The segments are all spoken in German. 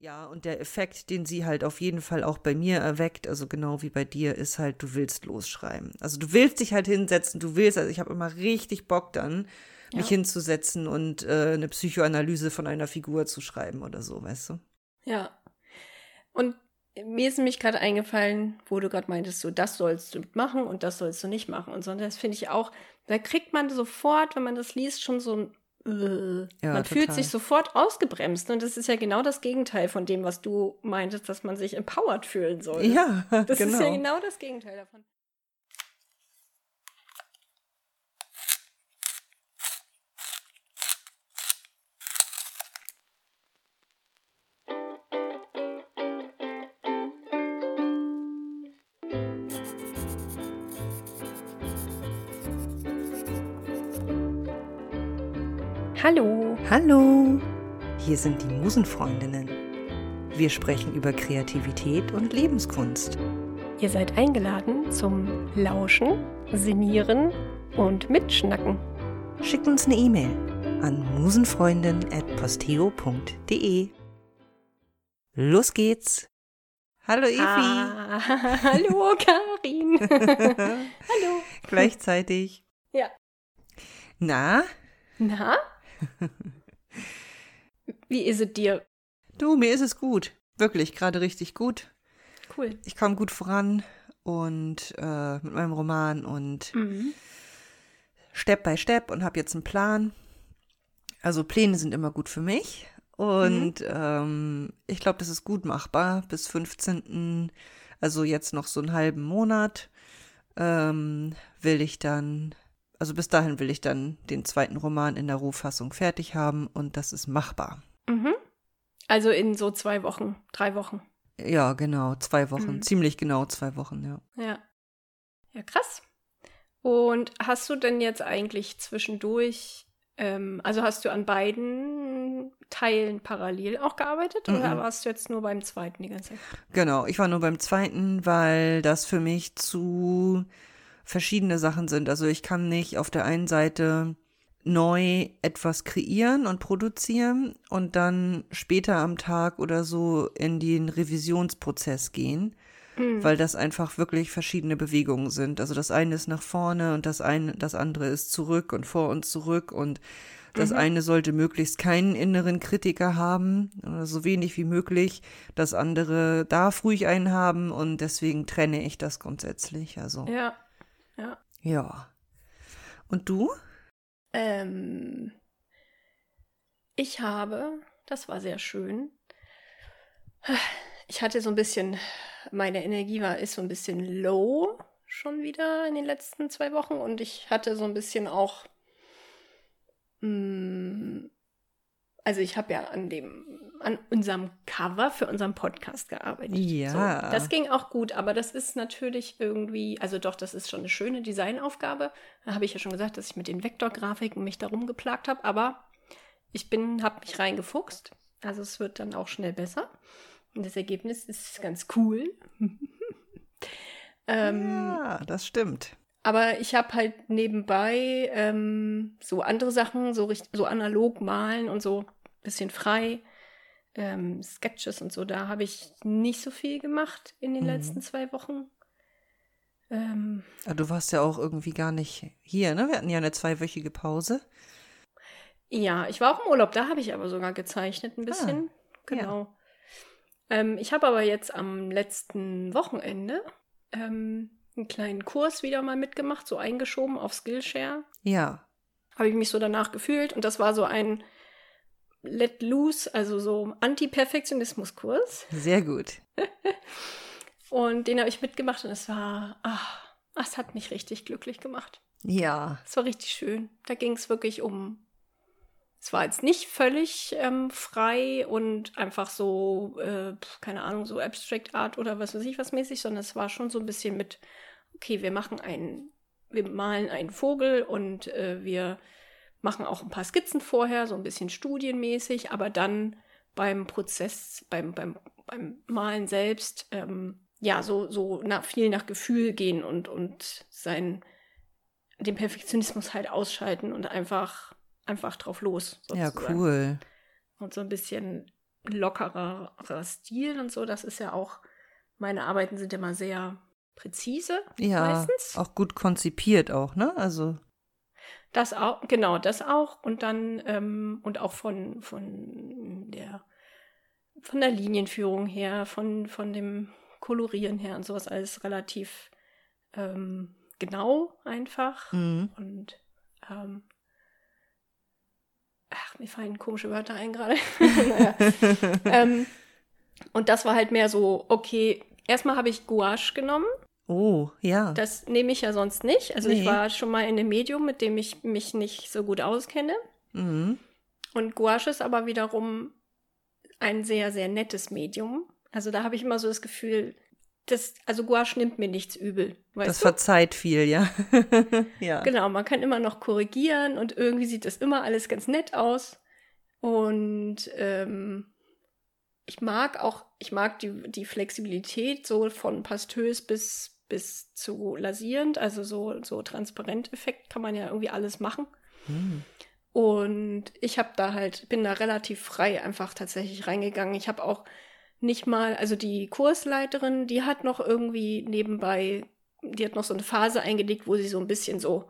Ja, und der Effekt, den sie halt auf jeden Fall auch bei mir erweckt, also genau wie bei dir, ist halt, du willst losschreiben. Also du willst dich halt hinsetzen, du willst, also ich habe immer richtig Bock dann, mich ja. hinzusetzen und äh, eine Psychoanalyse von einer Figur zu schreiben oder so, weißt du? Ja. Und mir ist nämlich gerade eingefallen, wo du gerade meintest, so das sollst du machen und das sollst du nicht machen und so. Und das finde ich auch, da kriegt man sofort, wenn man das liest, schon so ein ja, man total. fühlt sich sofort ausgebremst. Und das ist ja genau das Gegenteil von dem, was du meintest, dass man sich empowered fühlen soll. Ja, das genau. ist ja genau das Gegenteil davon. Hallo. Hallo. Hier sind die Musenfreundinnen. Wir sprechen über Kreativität und Lebenskunst. Ihr seid eingeladen zum Lauschen, Sinieren und Mitschnacken. Schickt uns eine E-Mail an musenfreundin.posteo.de. Los geht's. Hallo Evi. Ah, hallo Karin. hallo. Gleichzeitig. Ja. Na? Na? Wie ist es dir? Du, mir ist es gut. Wirklich, gerade richtig gut. Cool. Ich komme gut voran und äh, mit meinem Roman und mhm. Step by Step und habe jetzt einen Plan. Also Pläne sind immer gut für mich. Und mhm. ähm, ich glaube, das ist gut machbar. Bis 15., also jetzt noch so einen halben Monat, ähm, will ich dann also bis dahin will ich dann den zweiten Roman in der Rohfassung fertig haben und das ist machbar. Mhm. Also in so zwei Wochen, drei Wochen. Ja, genau, zwei Wochen. Mhm. Ziemlich genau zwei Wochen, ja. Ja. Ja, krass. Und hast du denn jetzt eigentlich zwischendurch, ähm, also hast du an beiden Teilen parallel auch gearbeitet mhm. oder warst du jetzt nur beim zweiten die ganze Zeit? Genau, ich war nur beim zweiten, weil das für mich zu verschiedene Sachen sind. Also ich kann nicht auf der einen Seite neu etwas kreieren und produzieren und dann später am Tag oder so in den Revisionsprozess gehen, mhm. weil das einfach wirklich verschiedene Bewegungen sind. Also das eine ist nach vorne und das eine, das andere ist zurück und vor und zurück und das mhm. eine sollte möglichst keinen inneren Kritiker haben, oder so wenig wie möglich. Das andere darf ruhig einen haben und deswegen trenne ich das grundsätzlich. Also. Ja. Ja. Ja. Und du? Ähm, ich habe, das war sehr schön. Ich hatte so ein bisschen, meine Energie war, ist so ein bisschen low schon wieder in den letzten zwei Wochen und ich hatte so ein bisschen auch, mh, mm, also ich habe ja an dem an unserem Cover für unseren Podcast gearbeitet. Ja. So, das ging auch gut, aber das ist natürlich irgendwie, also doch, das ist schon eine schöne Designaufgabe. Da habe ich ja schon gesagt, dass ich mit den Vektorgrafiken mich darum geplagt habe, aber ich bin, habe mich reingefuchst. Also es wird dann auch schnell besser. Und das Ergebnis ist ganz cool. ähm, ja, das stimmt. Aber ich habe halt nebenbei ähm, so andere Sachen, so, so analog malen und so bisschen frei ähm, Sketches und so, da habe ich nicht so viel gemacht in den mhm. letzten zwei Wochen. Ähm, ja, du warst ja auch irgendwie gar nicht hier, ne? Wir hatten ja eine zweiwöchige Pause. Ja, ich war auch im Urlaub, da habe ich aber sogar gezeichnet ein bisschen. Ah, genau. Ja. Ähm, ich habe aber jetzt am letzten Wochenende ähm, einen kleinen Kurs wieder mal mitgemacht, so eingeschoben auf Skillshare. Ja. Habe ich mich so danach gefühlt und das war so ein Let Loose, also so Anti-Perfektionismus-Kurs. Sehr gut. und den habe ich mitgemacht und es war, ach, es hat mich richtig glücklich gemacht. Ja. Es war richtig schön. Da ging es wirklich um. Es war jetzt nicht völlig ähm, frei und einfach so, äh, keine Ahnung, so Abstract Art oder was weiß ich was mäßig, sondern es war schon so ein bisschen mit, okay, wir machen einen, wir malen einen Vogel und äh, wir machen auch ein paar Skizzen vorher, so ein bisschen studienmäßig, aber dann beim Prozess, beim, beim, beim Malen selbst, ähm, ja, so, so nach, viel nach Gefühl gehen und, und sein, den Perfektionismus halt ausschalten und einfach, einfach drauf los. Sozusagen. Ja, cool. Und so ein bisschen lockerer Stil und so. Das ist ja auch, meine Arbeiten sind immer sehr präzise Ja, meistens. auch gut konzipiert auch, ne? Also, Das auch, genau, das auch. Und dann, ähm, und auch von, von der, von der Linienführung her, von, von dem Kolorieren her und sowas alles relativ ähm, genau einfach. mhm. Und ähm, ach, mir fallen komische Wörter ein gerade. ähm, und das war halt mehr so, okay, erstmal habe ich Gouache genommen. Oh, ja. Das nehme ich ja sonst nicht. Also Nee. ich war schon mal in einem Medium, mit dem ich mich nicht so gut auskenne. Mhm. Und Gouache ist aber wiederum ein sehr, sehr nettes Medium. Also da habe ich immer so das Gefühl, das, also Gouache nimmt mir nichts übel. Das du? verzeiht viel, ja. ja. Genau, man kann immer noch korrigieren und irgendwie sieht das immer alles ganz nett aus. Und ähm, ich mag auch, ich mag die, die Flexibilität so von pastös bis, bis zu lasierend, also so, so Transparenteffekt kann man ja irgendwie alles machen. Mhm. Und ich habe da halt, bin da relativ frei einfach tatsächlich reingegangen. Ich habe auch nicht mal, also die Kursleiterin, die hat noch irgendwie nebenbei, die hat noch so eine Phase eingelegt, wo sie so ein bisschen so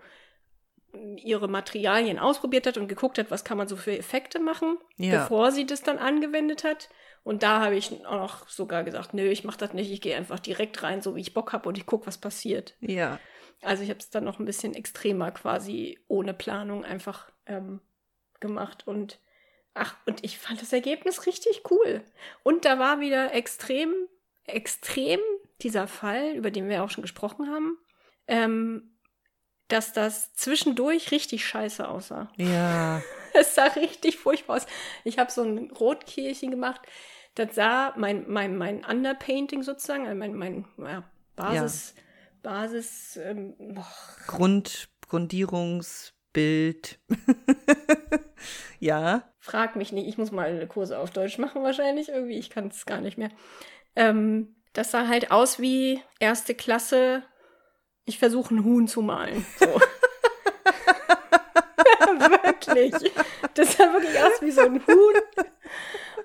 ihre Materialien ausprobiert hat und geguckt hat, was kann man so für Effekte machen, Ja. bevor sie das dann angewendet hat. Und da habe ich auch noch sogar gesagt, nö, ich mache das nicht, ich gehe einfach direkt rein, so wie ich Bock habe und ich gucke, was passiert. Ja. Also ich habe es dann noch ein bisschen extremer quasi ohne Planung einfach ähm, gemacht und ach, und ich fand das Ergebnis richtig cool. Und da war wieder extrem, extrem dieser Fall, über den wir auch schon gesprochen haben, ähm, dass das zwischendurch richtig scheiße aussah. Ja. Es sah richtig furchtbar aus. Ich habe so ein Rotkehlchen gemacht. Das sah mein, mein, mein Underpainting sozusagen, also mein, mein ja, Basis, Basis, ähm, Grund, Grundierungsbild. ja. frag mich nicht. Ich muss mal Kurse auf Deutsch machen wahrscheinlich irgendwie. Ich kann es gar nicht mehr. Ähm, das sah halt aus wie erste Klasse. Ich versuche ein Huhn zu malen. So. wirklich. Das sah wirklich aus wie so ein Huhn.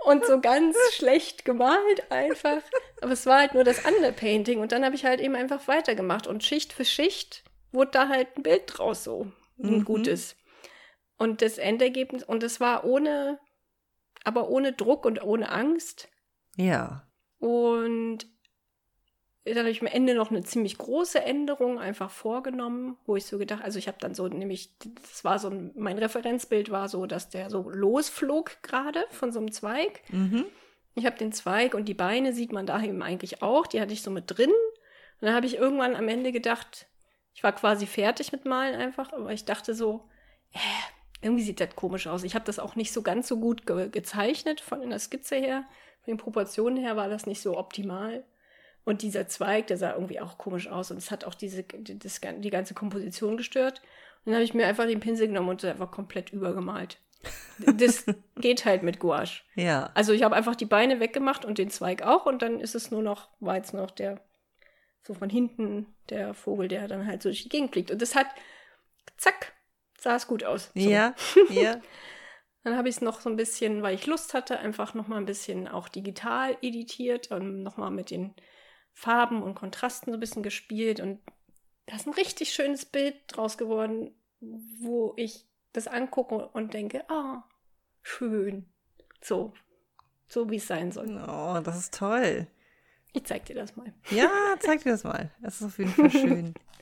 Und so ganz schlecht gemalt einfach. Aber es war halt nur das Underpainting. Und dann habe ich halt eben einfach weitergemacht. Und Schicht für Schicht wurde da halt ein Bild draus so. Ein Mhm. gutes. Und das Endergebnis, und es war ohne, aber ohne Druck und ohne Angst. Ja. Und dann habe ich am Ende noch eine ziemlich große Änderung einfach vorgenommen, wo ich so gedacht, also ich habe dann so nämlich, das war so ein, mein Referenzbild war so, dass der so losflog gerade von so einem Zweig. Mhm. Ich habe den Zweig und die Beine sieht man da eben eigentlich auch, die hatte ich so mit drin. Und dann habe ich irgendwann am Ende gedacht, ich war quasi fertig mit Malen einfach, aber ich dachte so, äh, irgendwie sieht das komisch aus. Ich habe das auch nicht so ganz so gut ge gezeichnet von der Skizze her. Von den Proportionen her war das nicht so optimal. Und dieser Zweig, der sah irgendwie auch komisch aus und es hat auch diese, die, das, die ganze Komposition gestört. Und dann habe ich mir einfach den Pinsel genommen und einfach komplett übergemalt. Das geht halt mit Gouache. Ja. Also ich habe einfach die Beine weggemacht und den Zweig auch und dann ist es nur noch, war jetzt noch der, so von hinten der Vogel, der dann halt so durch die Gegend fliegt. Und das hat, zack, sah es gut aus. So. Ja. Ja. Dann habe ich es noch so ein bisschen, weil ich Lust hatte, einfach noch mal ein bisschen auch digital editiert und noch mal mit den Farben und Kontrasten so ein bisschen gespielt und da ist ein richtig schönes Bild draus geworden, wo ich das angucke und denke, ah, schön. So, so wie es sein soll. Oh, das ist toll. Ich zeig dir das mal. Ja, zeig dir das mal. Das ist auf jeden Fall schön.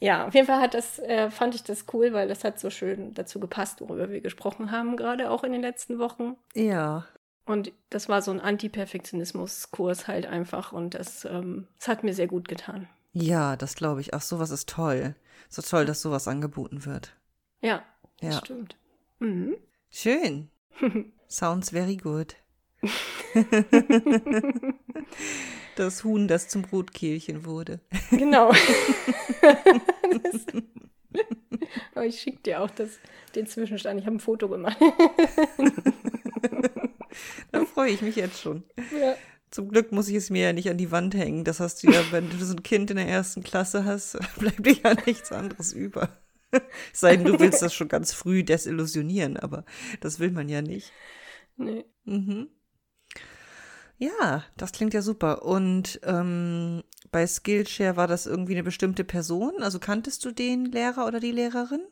Ja, auf jeden Fall hat das, äh, fand ich das cool, weil das hat so schön dazu gepasst, worüber wir gesprochen haben, gerade auch in den letzten Wochen. Ja. Und das war so ein Anti-Perfektionismus-Kurs halt einfach und das, ähm, das hat mir sehr gut getan. Ja, das glaube ich. Ach, sowas ist toll. So toll, dass sowas angeboten wird. Ja, das Ja. stimmt. Mhm. Schön. Sounds very good. Das Huhn, das zum Brotkehlchen wurde. Genau. das, aber ich schicke dir auch das, den Zwischenstand. Ich habe ein Foto gemacht. Da freue ich mich jetzt schon. ja. Zum Glück muss ich es mir ja nicht an die Wand hängen. Das hast du ja, wenn du so ein Kind in der ersten Klasse hast, bleibt dir ja nichts anderes über. Es sei denn, du willst das schon ganz früh desillusionieren, aber das will man ja nicht. Nee. Mhm. Ja, das klingt ja super. Und ähm, bei Skillshare war das irgendwie eine bestimmte Person? Also kanntest du den Lehrer oder die Lehrerin?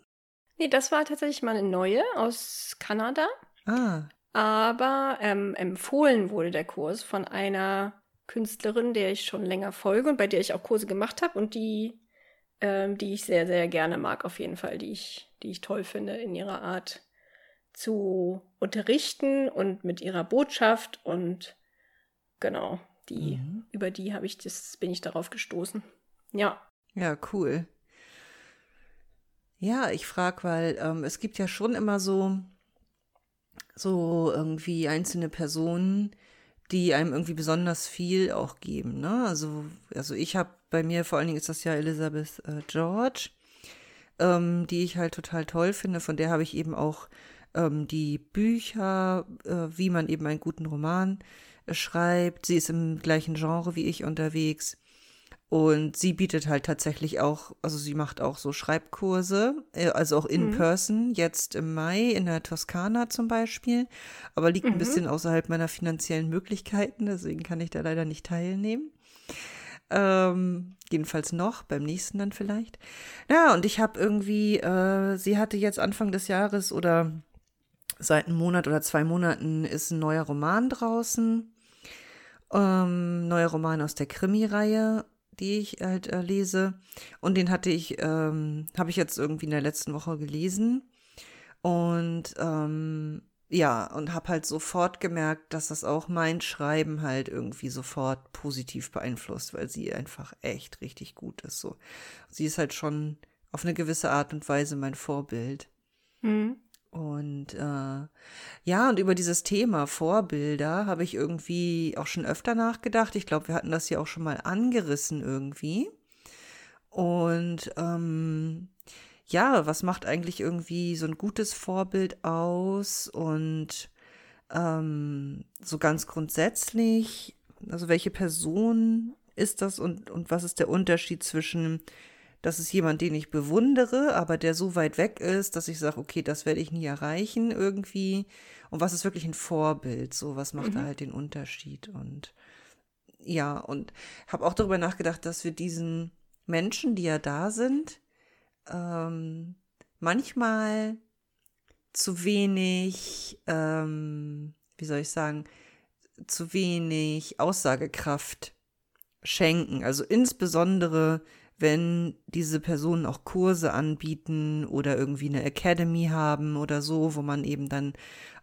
Nee, das war tatsächlich mal eine neue aus Kanada. Ah. Aber ähm, empfohlen wurde der Kurs von einer Künstlerin, der ich schon länger folge und bei der ich auch Kurse gemacht habe und die, ähm, die ich sehr, sehr gerne mag, auf jeden Fall, die ich, die ich toll finde in ihrer Art zu unterrichten und mit ihrer Botschaft und genau, die, mhm. über die habe ich das, bin ich darauf gestoßen. Ja. Ja, cool. Ja, ich frage, weil ähm, es gibt ja schon immer so, so irgendwie einzelne Personen, die einem irgendwie besonders viel auch geben. Ne? Also, also ich habe bei mir, vor allen Dingen ist das ja Elizabeth äh, George, ähm, die ich halt total toll finde. Von der habe ich eben auch ähm, die Bücher, äh, wie man eben einen guten Roman äh, schreibt. Sie ist im gleichen Genre wie ich unterwegs. Und sie bietet halt tatsächlich auch, also sie macht auch so Schreibkurse, äh, also auch in mhm. person, jetzt im Mai in der Toskana zum Beispiel, aber liegt mhm. ein bisschen außerhalb meiner finanziellen Möglichkeiten, deswegen kann ich da leider nicht teilnehmen. Ähm, jedenfalls noch, beim nächsten dann vielleicht. Ja, und ich habe irgendwie, äh, sie hatte jetzt Anfang des Jahres oder seit einem Monat oder zwei Monaten ist ein neuer Roman draußen. Ähm, neuer Roman aus der Krimi-Reihe die ich halt äh, lese. Und den hatte ich, ähm, habe ich jetzt irgendwie in der letzten Woche gelesen. Und ähm, ja, und habe halt sofort gemerkt, dass das auch mein Schreiben halt irgendwie sofort positiv beeinflusst, weil sie einfach echt richtig gut ist. So, sie ist halt schon auf eine gewisse Art und Weise mein Vorbild. Mhm. Und äh, ja, und über dieses Thema Vorbilder habe ich irgendwie auch schon öfter nachgedacht. Ich glaube, wir hatten das ja auch schon mal angerissen irgendwie. Und ähm, ja, was macht eigentlich irgendwie so ein gutes Vorbild aus? Und ähm, so ganz grundsätzlich, also welche Person ist das und, und was ist der Unterschied zwischen das ist jemand, den ich bewundere, aber der so weit weg ist, dass ich sage, okay, das werde ich nie erreichen irgendwie. Und was ist wirklich ein Vorbild? So, was macht mhm. da halt den Unterschied? Und ja, und habe auch darüber nachgedacht, dass wir diesen Menschen, die ja da sind, ähm, manchmal zu wenig, ähm, wie soll ich sagen, zu wenig Aussagekraft schenken. Also insbesondere wenn diese Personen auch Kurse anbieten oder irgendwie eine Academy haben oder so, wo man eben dann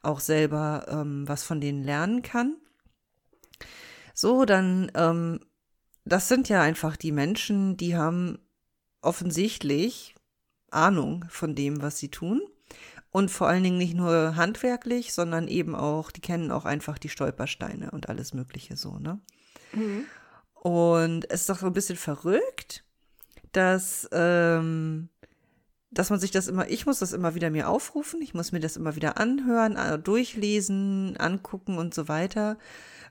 auch selber ähm, was von denen lernen kann. So, dann, ähm, das sind ja einfach die Menschen, die haben offensichtlich Ahnung von dem, was sie tun. Und vor allen Dingen nicht nur handwerklich, sondern eben auch, die kennen auch einfach die Stolpersteine und alles Mögliche so, ne? Mhm. Und es ist doch so ein bisschen verrückt, dass, ähm, dass man sich das immer, ich muss das immer wieder mir aufrufen, ich muss mir das immer wieder anhören, durchlesen, angucken und so weiter,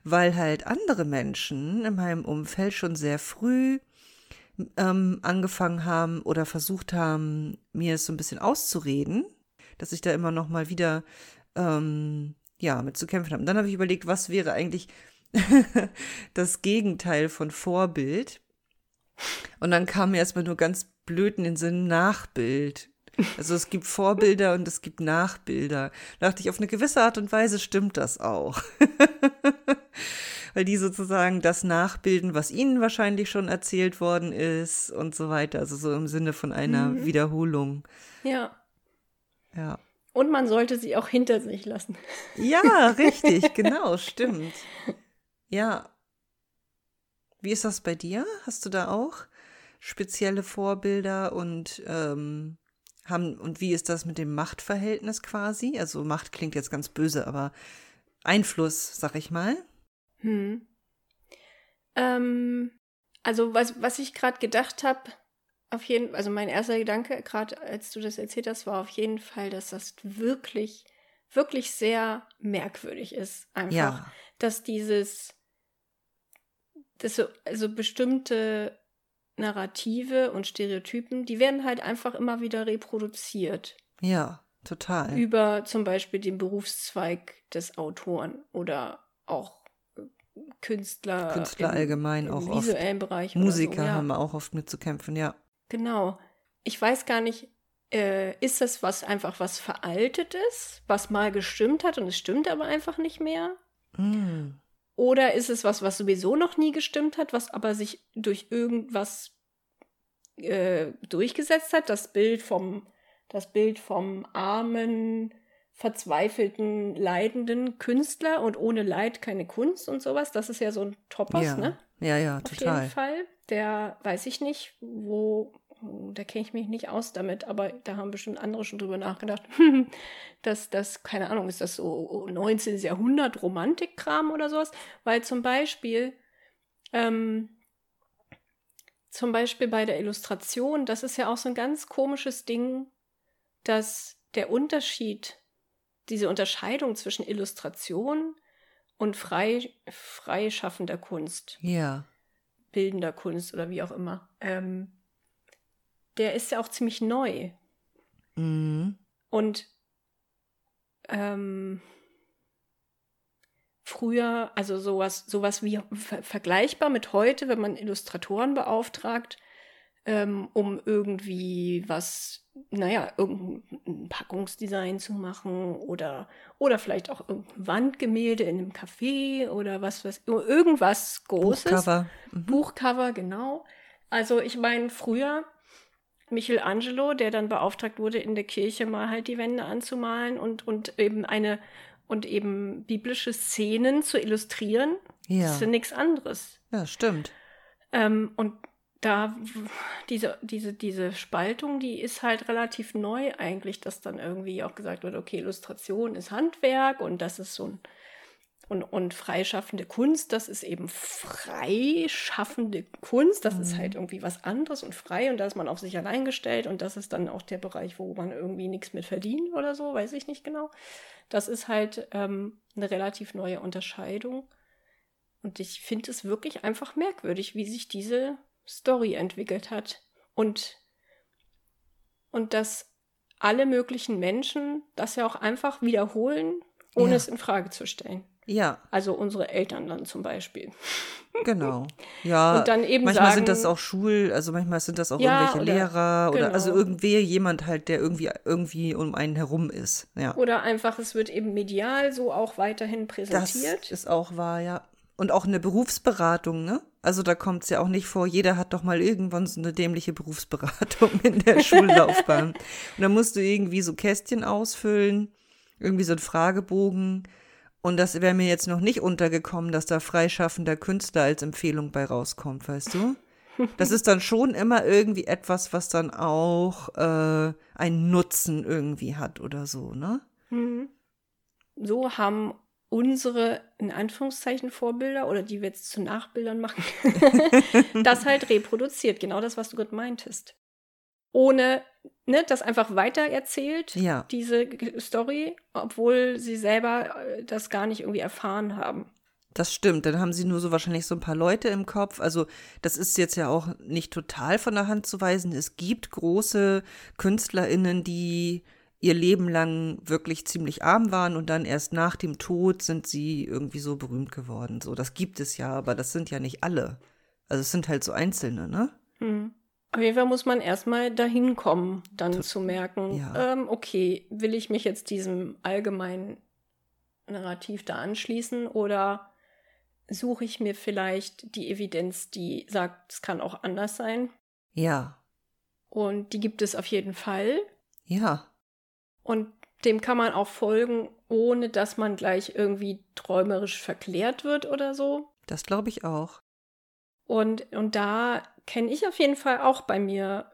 weil halt andere Menschen in meinem Umfeld schon sehr früh ähm, angefangen haben oder versucht haben, mir es so ein bisschen auszureden, dass ich da immer noch mal wieder ähm, ja mit zu kämpfen habe. Und dann habe ich überlegt, was wäre eigentlich das Gegenteil von Vorbild? Und dann kam mir erstmal nur ganz blöd in den Sinn Nachbild. Also es gibt Vorbilder und es gibt Nachbilder. Da dachte ich, auf eine gewisse Art und Weise stimmt das auch. Weil die sozusagen das nachbilden, was ihnen wahrscheinlich schon erzählt worden ist und so weiter. Also so im Sinne von einer mhm. Wiederholung. Ja. Ja. Und man sollte sie auch hinter sich lassen. Ja, richtig, genau, stimmt. Ja, wie ist das bei dir? Hast du da auch spezielle Vorbilder und ähm, haben und wie ist das mit dem Machtverhältnis quasi? Also Macht klingt jetzt ganz böse, aber Einfluss, sag ich mal. Hm. Ähm, also was, was ich gerade gedacht habe, auf jeden, also mein erster Gedanke, gerade als du das erzählt hast, war auf jeden Fall, dass das wirklich, wirklich sehr merkwürdig ist. Einfach, ja. dass dieses dass so also bestimmte Narrative und Stereotypen, die werden halt einfach immer wieder reproduziert. Ja, total. Über zum Beispiel den Berufszweig des Autoren oder auch äh, Künstler. Künstler im, allgemein im auch oft. visuellen Bereich. Musiker so, ja. haben auch oft mit zu kämpfen, ja. Genau. Ich weiß gar nicht, äh, ist das was einfach was veraltet ist, was mal gestimmt hat und es stimmt aber einfach nicht mehr? Mm. Oder ist es was, was sowieso noch nie gestimmt hat, was aber sich durch irgendwas äh, durchgesetzt hat? Das Bild vom, das Bild vom armen, verzweifelten, leidenden Künstler und ohne Leid keine Kunst und sowas. Das ist ja so ein Topos, Ja. ne? ja, ja, Auf total. jeden Fall. Der weiß ich nicht, wo, da kenne ich mich nicht aus damit, aber da haben bestimmt andere schon drüber nachgedacht. dass das, keine Ahnung, ist das so 19. Jahrhundert Romantikkram oder sowas? Weil zum Beispiel, ähm, zum Beispiel bei der Illustration, das ist ja auch so ein ganz komisches Ding, dass der Unterschied, diese Unterscheidung zwischen Illustration und frei, freischaffender Kunst Ja. bildender Kunst oder wie auch immer, ähm, der ist ja auch ziemlich neu. Mhm. Und ähm, früher, also sowas, sowas wie ver vergleichbar mit heute, wenn man Illustratoren beauftragt, ähm, um irgendwie was, naja, irgendein Packungsdesign zu machen oder, oder vielleicht auch irgendein Wandgemälde in einem Café oder was, was, irgendwas Großes. Buchcover. Mhm. Buchcover, genau. Also ich meine, früher Michelangelo, der dann beauftragt wurde, in der Kirche mal halt die Wände anzumalen und, und eben eine und eben biblische Szenen zu illustrieren, Ja. das ist ja nichts anderes. ja, stimmt. Ähm, und da diese, diese, diese Spaltung, die ist halt relativ neu eigentlich, dass dann irgendwie auch gesagt wird, okay, Illustration ist Handwerk und das ist so ein und, und freischaffende Kunst, das ist eben freischaffende Kunst, das ist halt irgendwie was anderes und frei und da ist man auf sich allein gestellt und das ist dann auch der Bereich, wo man irgendwie nichts mit verdient oder so, weiß ich nicht genau. Das ist halt ähm, eine relativ neue Unterscheidung und ich finde es wirklich einfach merkwürdig, wie sich diese Story entwickelt hat und und dass alle möglichen Menschen das ja auch einfach wiederholen, ohne Ja. es in Frage zu stellen. Ja, Also unsere Eltern dann zum Beispiel. genau. Ja, Und dann eben manchmal sagen, sind das auch Schul, also manchmal sind das auch Ja, irgendwelche oder- Lehrer oder also genau. irgendwer, jemand halt, der irgendwie irgendwie um einen herum ist. Ja. Oder einfach, es wird eben medial so auch weiterhin Das präsentiert. ist auch wahr, ja. Und auch eine Berufsberatung, ne? Also da kommt es ja auch nicht vor, jeder hat doch mal irgendwann so eine dämliche Berufsberatung in der Schullaufbahn. Und da musst du irgendwie so Kästchen ausfüllen, irgendwie so ein Fragebogen. Und das wäre mir jetzt noch nicht untergekommen, dass da freischaffender Künstler als Empfehlung bei rauskommt, weißt du? Das ist dann schon immer irgendwie etwas, was dann auch äh, einen Nutzen irgendwie hat oder so, ne? Mhm. So haben unsere, in Anführungszeichen, Vorbilder oder die wir jetzt zu Nachbildern machen, das halt reproduziert. Genau das, was du gerade meintest. Ohne, ne, das einfach weitererzählt, Ja. diese Story, obwohl sie selber äh, das gar nicht irgendwie erfahren haben. Das stimmt, dann haben sie nur so wahrscheinlich so ein paar Leute im Kopf. Also das ist jetzt ja auch nicht total von der Hand zu weisen. Es gibt große KünstlerInnen, die ihr Leben lang wirklich ziemlich arm waren und dann erst nach dem Tod sind sie irgendwie so berühmt geworden. So, das gibt es ja, aber das sind ja nicht alle. Also es sind halt so Einzelne, ne? Hm. Auf jeden Fall muss man erstmal dahin kommen, dann zu merken, ja. ähm, okay, will ich mich jetzt diesem allgemeinen Narrativ da anschließen oder suche ich mir vielleicht die Evidenz, die sagt, es kann auch anders sein? Ja, Und die gibt es auf jeden Fall. ja, Und dem kann man auch folgen, ohne dass man gleich irgendwie träumerisch verklärt wird oder so. das glaube ich auch. Und, und da kenne ich auf jeden Fall auch bei mir,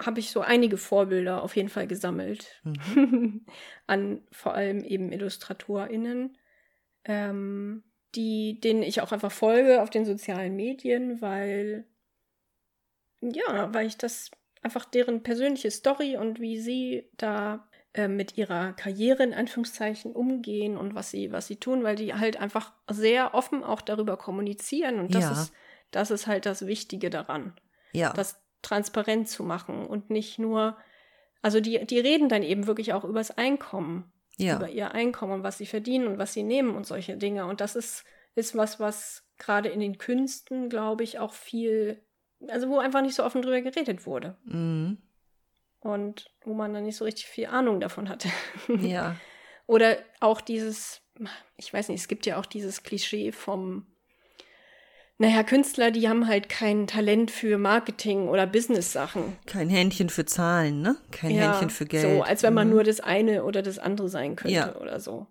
habe ich so einige Vorbilder auf jeden Fall gesammelt. Mhm. An vor allem eben IllustratorInnen, ähm, die, denen ich auch einfach folge auf den sozialen Medien, weil, ja, weil ich das einfach deren persönliche Story und wie sie da äh, mit ihrer Karriere in Anführungszeichen umgehen und was sie, was sie tun, weil die halt einfach sehr offen auch darüber kommunizieren und das Ja. ist, das ist halt das Wichtige daran Ja, das transparent zu machen und nicht nur, also die, die reden dann eben wirklich auch übers Einkommen, ja, über ihr Einkommen und was sie verdienen und was sie nehmen und solche Dinge. Und das ist ist was, was gerade in den Künsten, glaube ich, auch viel, also wo einfach nicht so offen drüber geredet wurde. Mhm. Und wo man dann nicht so richtig viel Ahnung davon hatte. Ja. Oder auch dieses, ich weiß nicht, es gibt ja auch dieses Klischee vom, naja, Künstler, die haben halt kein Talent für Marketing oder Business-Sachen. Kein Händchen für Zahlen, ne? Kein Ja, Händchen für Geld. So, als wenn man Mhm. nur das eine oder das andere sein könnte Ja. oder so.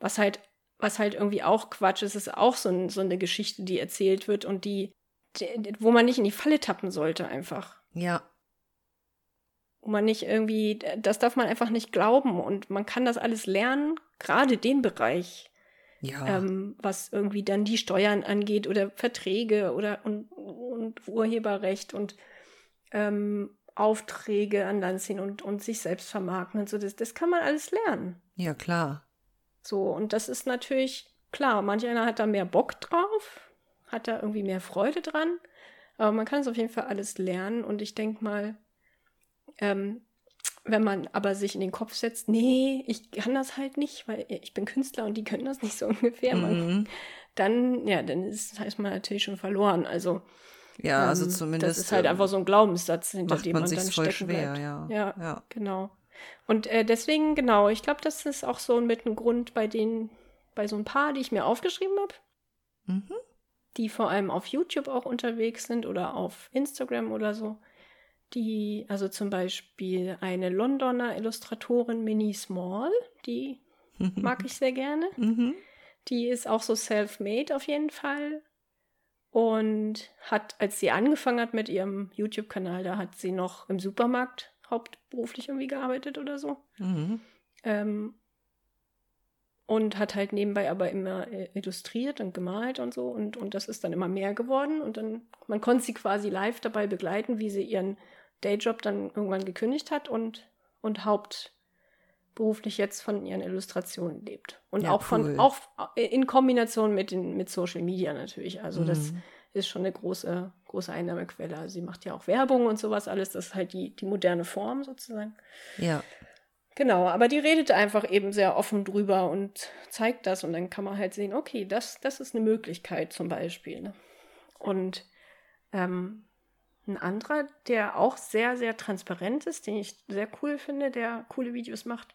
Was halt, was halt irgendwie auch Quatsch ist, ist auch so, ein, so eine Geschichte, die erzählt wird und die, die, wo man nicht in die Falle tappen sollte einfach. Ja. Wo man nicht irgendwie, das darf man einfach nicht glauben und man kann das alles lernen, gerade den Bereich, Ja. ähm, was irgendwie dann die Steuern angeht oder Verträge oder und, und Urheberrecht und ähm, Aufträge an Land ziehen und, und sich selbst vermarkten und so. Das, das kann man alles lernen. ja, klar. So, und das ist natürlich klar, manch einer hat da mehr Bock drauf, hat da irgendwie mehr Freude dran, aber man kann es auf jeden Fall alles lernen und ich denke mal, ähm, wenn man aber sich in den Kopf setzt, nee, ich kann das halt nicht, weil ich bin Künstler und die können das nicht so ungefähr, Mhm. dann, ja, dann ist, ist man natürlich schon verloren. Also, Ja, also ähm, zumindest. das ist halt ähm, einfach so ein Glaubenssatz, hinter macht dem man man, sich dann voll stecken schwer, bleibt. ja. Ja, ja. Genau. Und äh, deswegen, genau, ich glaube, das ist auch so mit ein Grund bei den, bei so ein paar, die ich mir aufgeschrieben habe, Mhm. die vor allem auf YouTube auch unterwegs sind oder auf Instagram oder so. Die, also zum Beispiel eine Londoner Illustratorin Minnie Small, die mag ich sehr gerne. Mhm. Die ist auch so self-made auf jeden Fall. Und hat, als sie angefangen hat mit ihrem YouTube-Kanal, da hat sie noch im Supermarkt hauptberuflich irgendwie gearbeitet oder so. Mhm. Ähm, und hat halt nebenbei aber immer äh, illustriert und gemalt und so. Und, und das ist dann immer mehr geworden. Und dann, man konnte sie quasi live dabei begleiten, wie sie ihren Dayjob dann irgendwann gekündigt hat und, und hauptberuflich jetzt von ihren Illustrationen lebt. Und Ja, auch von, cool. auch in Kombination mit, den, mit Social Media natürlich. Also das Mhm. ist schon eine große, große Einnahmequelle. Also sie macht ja auch Werbung und sowas alles. Das ist halt die, die moderne Form sozusagen. Ja. Genau, aber die redet einfach eben sehr offen drüber und zeigt das und dann kann man halt sehen, okay, das, das ist eine Möglichkeit zum Beispiel. Ne? Und ähm, ein anderer, der auch sehr, sehr transparent ist, den ich sehr cool finde, der coole Videos macht,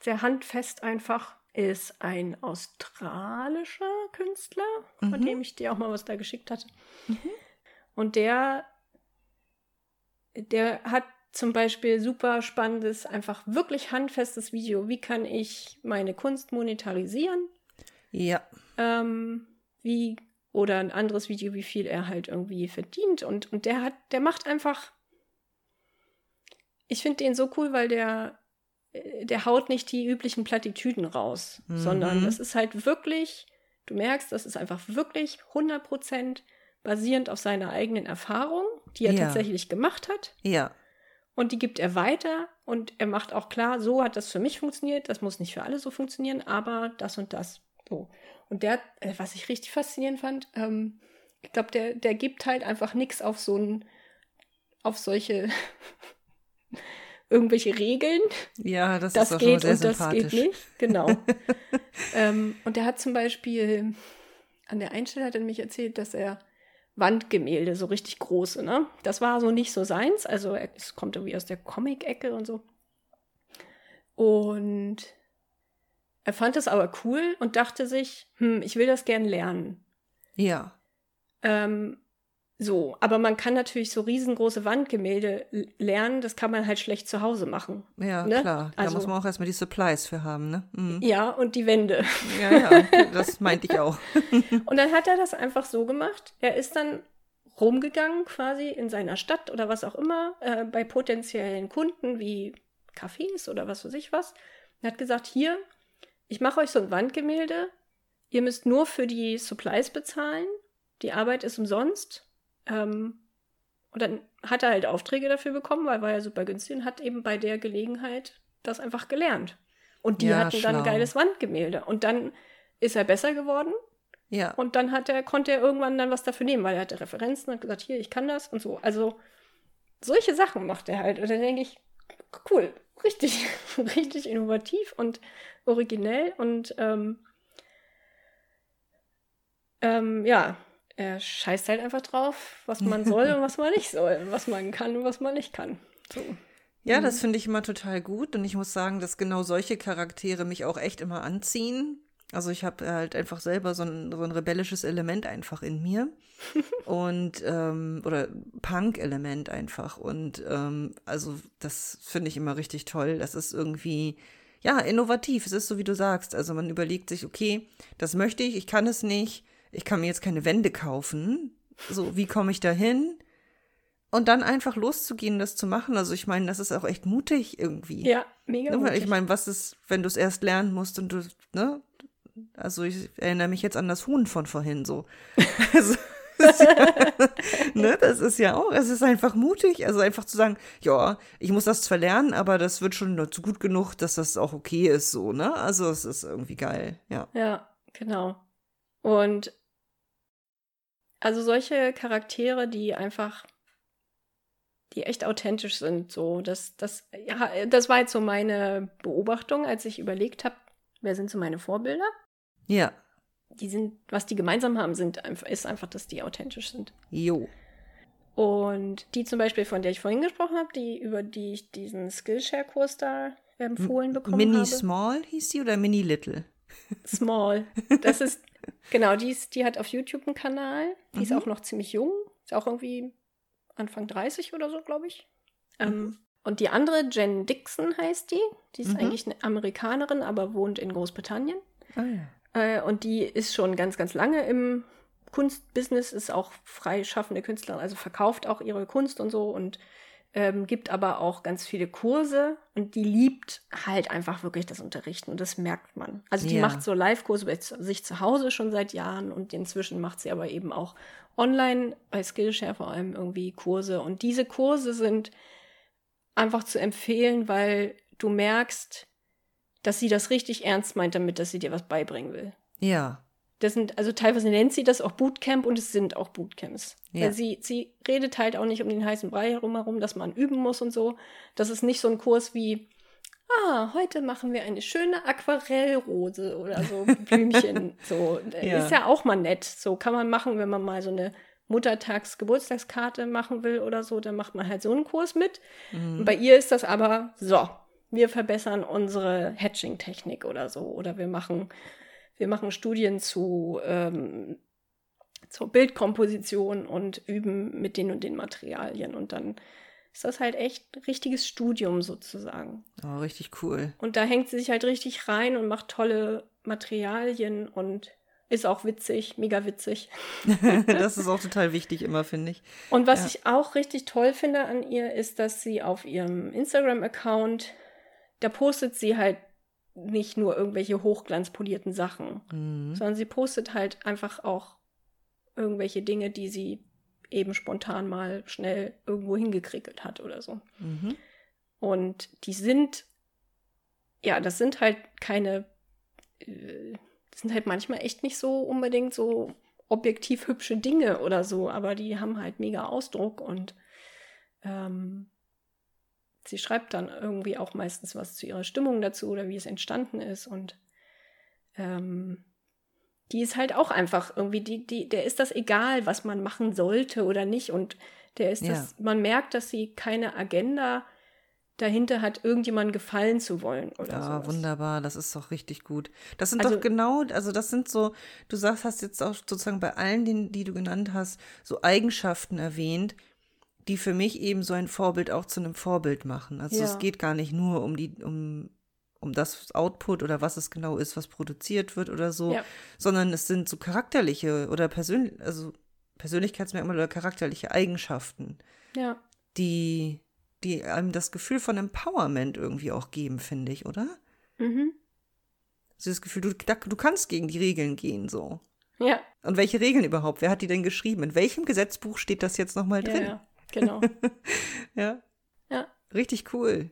sehr handfest einfach, ist ein australischer Künstler, von Mhm. dem ich dir auch mal was da geschickt hatte. Und der, der hat zum Beispiel super spannendes, einfach wirklich handfestes Video. Wie kann ich meine Kunst monetarisieren? Ja. Ähm, wie, oder ein anderes Video, wie viel er halt irgendwie verdient. Und, und der hat, der macht einfach. Ich finde den so cool, weil der, äh, der haut nicht die üblichen Plattitüden raus, Mhm. sondern das ist halt wirklich, du merkst, das ist einfach wirklich 100% basierend auf seiner eigenen Erfahrung, die er Ja. tatsächlich gemacht hat. Ja. Und die gibt er weiter und er macht auch klar, so hat das für mich funktioniert, das muss nicht für alle so funktionieren, aber das und das. So. Und der, äh, was ich richtig faszinierend fand, ähm, ich glaube, der, der gibt halt einfach nichts auf so ein, auf solche irgendwelche Regeln. Ja, das, Das ist auch schon geht sehr und das geht nicht. Genau. ähm, und der hat zum Beispiel, an der einen Stelle hat er nämlich erzählt, dass er Wandgemälde, so richtig große, ne? Das war so nicht so seins. Also es kommt irgendwie aus der Comic-Ecke und so. Und er fand es aber cool und dachte sich, hm, ich will das gern lernen. Ja. Ähm, so, aber man kann natürlich so riesengroße Wandgemälde lernen, das kann man halt schlecht zu Hause machen. Ja, Ne? klar. Da Also- muss man auch erstmal die Supplies für haben, ne? Mhm. Ja, und die Wände. Ja, ja, das meinte ich auch. Und dann hat er das einfach so gemacht. Er ist dann rumgegangen quasi in seiner Stadt oder was auch immer, äh, bei potenziellen Kunden wie Cafés oder was weiß ich was. Und hat gesagt, hier, ich mache euch so ein Wandgemälde. Ihr müsst nur für die Supplies bezahlen. Die Arbeit ist umsonst. Ähm, und dann hat er halt Aufträge dafür bekommen, weil war ja super günstig und hat eben bei der Gelegenheit das einfach gelernt. Und die Ja, hatten dann ein schlau. geiles Wandgemälde. Und dann ist er besser geworden Ja. und dann hat er, konnte er irgendwann dann was dafür nehmen, weil er hatte Referenzen und hat gesagt, hier, ich kann das und so. Also solche Sachen macht er halt. Und dann denke ich, cool, richtig, richtig innovativ und originell und ähm, ähm, ja, er scheißt halt einfach drauf, was man soll und was man nicht soll, was man kann und was man nicht kann. So. Ja, das finde ich immer total gut und ich muss sagen, dass genau solche Charaktere mich auch echt immer anziehen. Also ich habe halt einfach selber so ein, so ein rebellisches Element einfach in mir und ähm, oder Punk-Element einfach und ähm, also das finde ich immer richtig toll. Das ist irgendwie ja innovativ. Es ist so wie du sagst. Also man überlegt sich, okay, das möchte ich, ich kann es nicht, ich kann mir jetzt keine Wände kaufen. So wie komme ich da hin? Und dann einfach loszugehen, das zu machen. Also ich meine, das ist auch echt mutig irgendwie. Ja, mega Ne, mutig. Ich meine, was ist, wenn du es erst lernen musst und du, ne? Also ich erinnere mich jetzt an das Huhn von vorhin so. Also, das ist ja, ne, das ist ja auch, es ist einfach mutig. Also einfach zu sagen, ja, ich muss das zwar lernen, aber das wird schon dazu gut genug, dass das auch okay ist, so, ne? Also es ist irgendwie geil, ja. Ja, genau. Und also solche Charaktere, die einfach, die echt authentisch sind, so, das, das, ja, das war jetzt so meine Beobachtung, als ich überlegt habe, wer sind so meine Vorbilder? Ja, Die sind, was die gemeinsam haben, sind einfach, ist einfach, dass die authentisch sind. jo. Und die zum Beispiel, von der ich vorhin gesprochen habe, die, über die ich diesen Skillshare-Kurs da empfohlen bekommen Mini habe. Small hieß die oder Mini Little? Small. Das ist, genau, die, ist, die hat auf YouTube einen Kanal. Die ist Mhm. auch noch ziemlich jung. Ist auch irgendwie Anfang 30 oder so, glaube ich. Ähm, und die andere, Jen Dixon heißt die. Die ist Mhm. eigentlich eine Amerikanerin, aber wohnt in Großbritannien. Ah ja. Äh, und die ist schon ganz, ganz lange im Kunstbusiness, ist auch freischaffende Künstlerin, also verkauft auch ihre Kunst und so und ähm, gibt aber auch ganz viele Kurse und die liebt halt einfach wirklich das Unterrichten und das merkt man. Also die Ja. macht so Live-Kurse bei sich zu Hause schon seit Jahren und inzwischen macht sie aber eben auch online bei Skillshare vor allem irgendwie Kurse und diese Kurse sind einfach zu empfehlen, weil du merkst, dass sie das richtig ernst meint damit, dass sie dir was beibringen will. Ja, Das sind, also teilweise nennt sie das auch Bootcamp und es sind auch Bootcamps. Ja. Weil sie, sie redet halt auch nicht um den heißen Brei herum, dass man üben muss und so. Das ist nicht so ein Kurs wie, ah, heute machen wir eine schöne Aquarellrose oder so Blümchen. so, Ja. ist ja auch mal nett. So kann man machen, wenn man mal so eine Muttertags-Geburtstagskarte machen will oder so, dann macht man halt so einen Kurs mit. Mhm. Bei ihr ist das aber so. Wir verbessern unsere Hatching-Technik oder so. Oder wir machen, wir machen Studien zu, ähm, zur Bildkomposition und üben mit den und den Materialien. Und dann ist das halt echt ein richtiges Studium sozusagen. oh, richtig cool. Und da hängt sie sich halt richtig rein und macht tolle Materialien und ist auch witzig, mega witzig. das ist auch total wichtig immer, finde ich. Und was Ja. ich auch richtig toll finde an ihr, ist, dass sie auf ihrem Instagram-Account, da postet sie halt nicht nur irgendwelche hochglanzpolierten Sachen, Mhm. sondern sie postet halt einfach auch irgendwelche Dinge, die sie eben spontan mal schnell irgendwo hingekrickelt hat oder so. Mhm. Und die sind, ja, das sind halt keine, äh, das sind halt manchmal echt nicht so unbedingt so objektiv hübsche Dinge oder so, aber die haben halt mega Ausdruck und ähm, sie schreibt dann irgendwie auch meistens was zu ihrer Stimmung dazu oder wie es entstanden ist und ähm, die ist halt auch einfach irgendwie, die, die, der ist das egal, was man machen sollte oder nicht und der ist Ja. das, man merkt, dass sie keine Agenda dahinter hat, irgendjemandem gefallen zu wollen oder Ja, so. wunderbar, das ist doch richtig gut. Das sind Also- doch genau, also das sind so, du sagst, hast jetzt auch sozusagen bei allen, den, die du genannt hast, so Eigenschaften erwähnt, die für mich eben so ein Vorbild auch zu einem Vorbild machen. Also Ja. es geht gar nicht nur um die, um, um das Output oder was es genau ist, was produziert wird oder so, Ja. sondern es sind so charakterliche oder persönlich, also Persönlichkeitsmerkmale oder charakterliche Eigenschaften, Ja, die, die einem das Gefühl von Empowerment irgendwie auch geben, finde ich, oder? mhm. Das Gefühl, du, du kannst gegen die Regeln gehen, so. ja, Und welche Regeln überhaupt? Wer hat die denn geschrieben? In welchem Gesetzbuch steht das jetzt nochmal ja, drin? ja, genau. Ja. Ja. Richtig cool.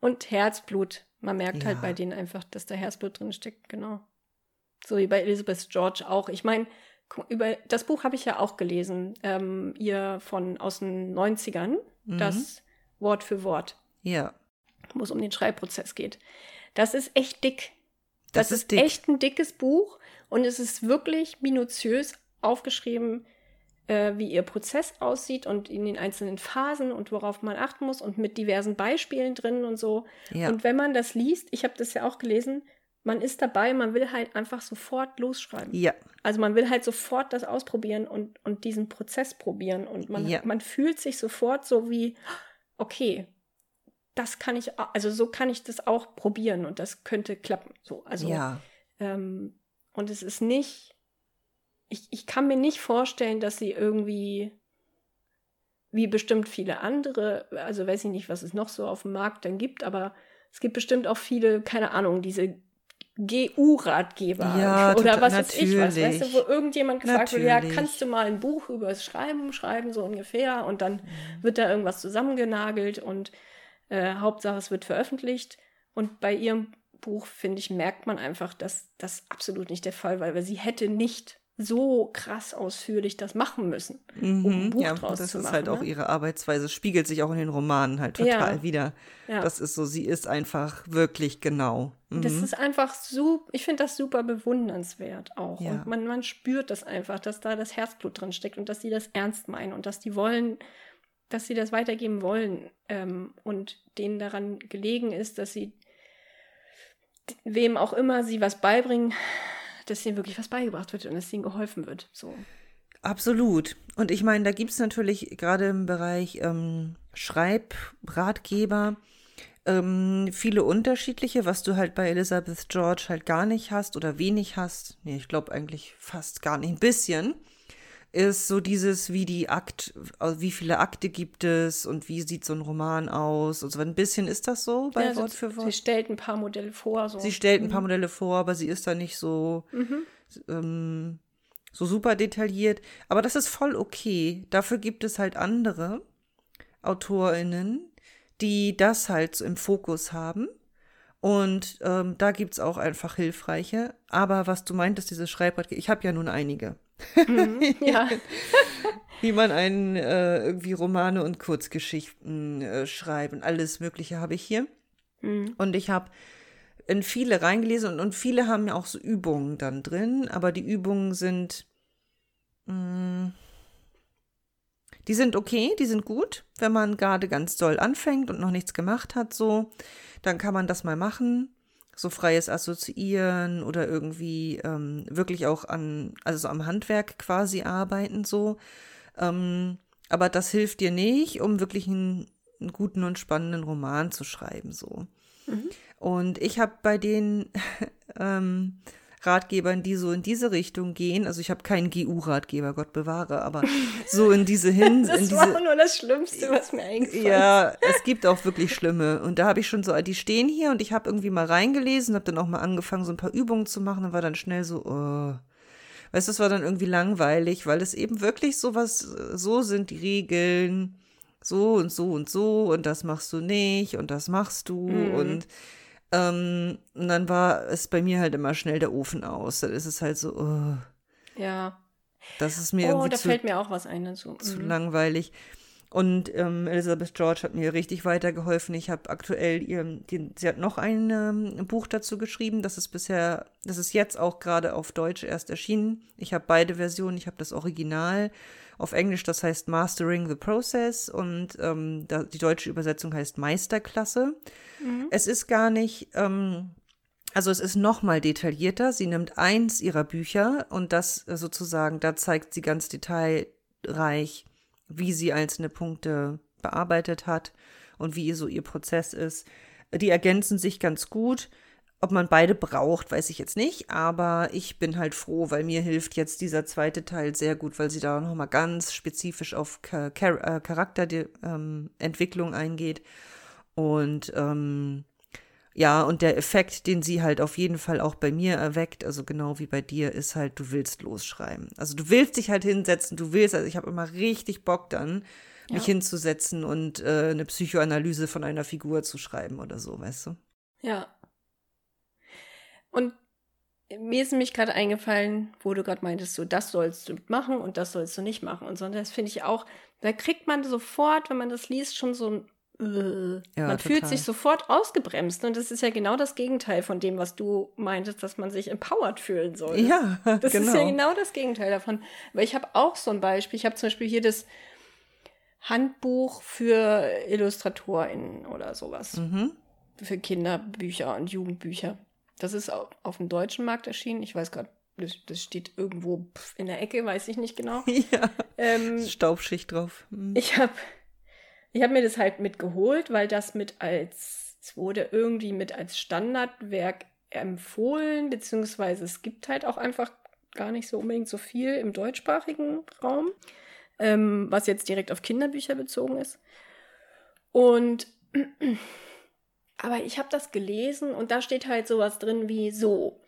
Und Herzblut. Man merkt halt Ja. bei denen einfach, dass da Herzblut drin steckt, genau. So wie bei Elizabeth George auch. Ich meine, über das Buch habe ich ja auch gelesen, ähm, ihr von aus den 90ern, Mhm. das Wort für Wort, Ja. wo es um den Schreibprozess geht. Das ist echt dick. Das Das, ist dick. echt ein dickes Buch und es ist wirklich minutiös aufgeschrieben, äh, wie ihr Prozess aussieht und in den einzelnen Phasen und worauf man achten muss und mit diversen Beispielen drin und so. Ja. Und wenn man das liest, ich habe das ja auch gelesen, man ist dabei, man will halt einfach sofort losschreiben. Ja. Also man will halt sofort das ausprobieren und, und diesen Prozess probieren. Und man, Ja. man fühlt sich sofort so wie, okay, das kann ich, also so kann ich das auch probieren und das könnte klappen. So, also ja. ähm, und es ist nicht, ich, ich kann mir nicht vorstellen, dass sie irgendwie, wie bestimmt viele andere, also weiß ich nicht, was es noch so auf dem Markt dann gibt, aber es gibt bestimmt auch viele, keine Ahnung, diese GU-Ratgeber Ja, oder was weiß ich was, weißt du, wo irgendjemand gefragt wird, ja, kannst du mal ein Buch über das Schreiben schreiben, so ungefähr, und dann Mhm. wird da irgendwas zusammengenagelt und äh, Hauptsache es wird veröffentlicht. Und bei ihrem Buch, finde ich, merkt man einfach, dass das absolut nicht der Fall war, weil sie hätte nicht so krass ausführlich das machen müssen, um ein Mhm. Buch ja, draus das zu ist machen. halt auch ne? ihre Arbeitsweise, spiegelt sich auch in den Romanen halt total Ja. wieder. Ja. Das ist so, sie ist einfach wirklich genau. Mhm. Das ist einfach super, ich finde das super bewundernswert auch. Ja. Und man, man spürt das einfach, dass da das Herzblut drin steckt und dass sie das ernst meinen und dass die wollen, dass sie das weitergeben wollen ähm, und denen daran gelegen ist, dass sie wem auch immer sie was beibringen, dass ihnen wirklich was beigebracht wird und dass ihnen geholfen wird. So. Absolut. Und ich meine, da gibt es natürlich gerade im Bereich ähm, Schreibratgeber ähm, viele unterschiedliche, was du halt bei Elizabeth George halt gar nicht hast oder wenig hast. Nee, ich glaube eigentlich fast gar nicht. Ein bisschen ist so dieses, wie die Akt, also wie viele Akte gibt es und wie sieht so ein Roman aus. Also ein bisschen ist das so bei Ja, Wort sie, für Wort. sie stellt ein paar Modelle vor. So. Sie stellt ein paar Modelle vor, aber sie ist da nicht so, ähm, so super detailliert. Aber das ist voll okay. Dafür gibt es halt andere AutorInnen, die das halt so im Fokus haben. Und ähm, da gibt es auch einfach hilfreiche. Aber was du meintest, diese Schreibratgeber, ich habe ja nun einige. Mhm. ja. Wie man einen äh, irgendwie Romane und Kurzgeschichten äh, schreiben. Alles Mögliche habe ich hier. Mhm. Und ich habe in viele reingelesen und, und viele haben ja auch so Übungen dann drin, aber die Übungen sind, mh, die sind okay, die sind gut, wenn man gerade ganz doll anfängt und noch nichts gemacht hat, so, dann kann man das mal machen. So freies Assoziieren oder irgendwie ähm, wirklich auch an, also so am Handwerk quasi arbeiten, so. Ähm, aber das hilft dir nicht, um wirklich einen, einen guten und spannenden Roman zu schreiben, so. Und ich habe bei den ähm, Ratgebern, die so in diese Richtung gehen, also ich habe keinen GU-Ratgeber, Gott bewahre, aber so in diese hin, Das in war diese, nur das Schlimmste, was mir eingefallen ist. ja, es gibt auch wirklich schlimme. Und da habe ich schon so, die stehen hier und ich habe irgendwie mal reingelesen, habe dann auch mal angefangen, so ein paar Übungen zu machen und war dann schnell so, oh. Weißt du, es war dann irgendwie langweilig, weil es eben wirklich so was, so sind die Regeln, so und so und so und das machst du nicht und das machst du Mhm. und ähm, und dann war es bei mir halt immer schnell der Ofen aus. Dann ist es halt so, oh, Ja. das ist mir Oh, irgendwie da zu, fällt mir auch was ein dazu. zu Mhm. langweilig. Und ähm, Elizabeth George hat mir richtig weitergeholfen. Ich habe aktuell ihr, die, sie hat noch ein ähm, Buch dazu geschrieben. Das ist bisher, das ist jetzt auch gerade auf Deutsch erst erschienen. Ich habe beide Versionen. Ich habe das Original auf Englisch, das heißt Mastering the Process und ähm, da, die deutsche Übersetzung heißt Meisterklasse. Es ist gar nicht, ähm, also es ist noch mal detaillierter. Sie nimmt eins ihrer Bücher und das sozusagen, da zeigt sie ganz detailreich, wie sie einzelne Punkte bearbeitet hat und wie so ihr Prozess ist. Die ergänzen sich ganz gut. Ob man beide braucht, weiß ich jetzt nicht, aber ich bin halt froh, weil mir hilft jetzt dieser zweite Teil sehr gut, weil sie da noch mal ganz spezifisch auf Char äh, Charakterentwicklung ähm, eingeht und ähm, ja, und der Effekt, den sie halt auf jeden Fall auch bei mir erweckt, also genau wie bei dir, ist halt, du willst losschreiben. Also du willst dich halt hinsetzen, du willst, also ich habe immer richtig Bock dann, mich Ja. hinzusetzen und äh, eine Psychoanalyse von einer Figur zu schreiben oder so, weißt du? Ja. Und mir ist nämlich gerade eingefallen, wo du gerade meintest, so das sollst du machen und das sollst du nicht machen und so. Und das finde ich auch, da kriegt man sofort, wenn man das liest, schon so ein äh, Ja, man fühlt total. sich sofort ausgebremst. Und das ist ja genau das Gegenteil von dem, was du meintest, dass man sich empowered fühlen soll. Ja, Das genau. ist ja genau das Gegenteil davon. Aber ich habe auch so ein Beispiel. Ich habe zum Beispiel hier das Handbuch für IllustratorInnen oder sowas. Mhm. Für Kinderbücher und Jugendbücher. Das ist au- auf dem deutschen Markt erschienen. Ich weiß gerade, das, das steht irgendwo in der Ecke, weiß ich nicht genau. Ja, Ähm, Staubschicht drauf. Mhm. ich habe ich hab mir das halt mitgeholt, weil das mit als, es wurde irgendwie mit als Standardwerk empfohlen, beziehungsweise es gibt halt auch einfach gar nicht so unbedingt so viel im deutschsprachigen Raum, ähm, was jetzt direkt auf Kinderbücher bezogen ist. Und aber ich habe das gelesen und da steht halt sowas drin wie so.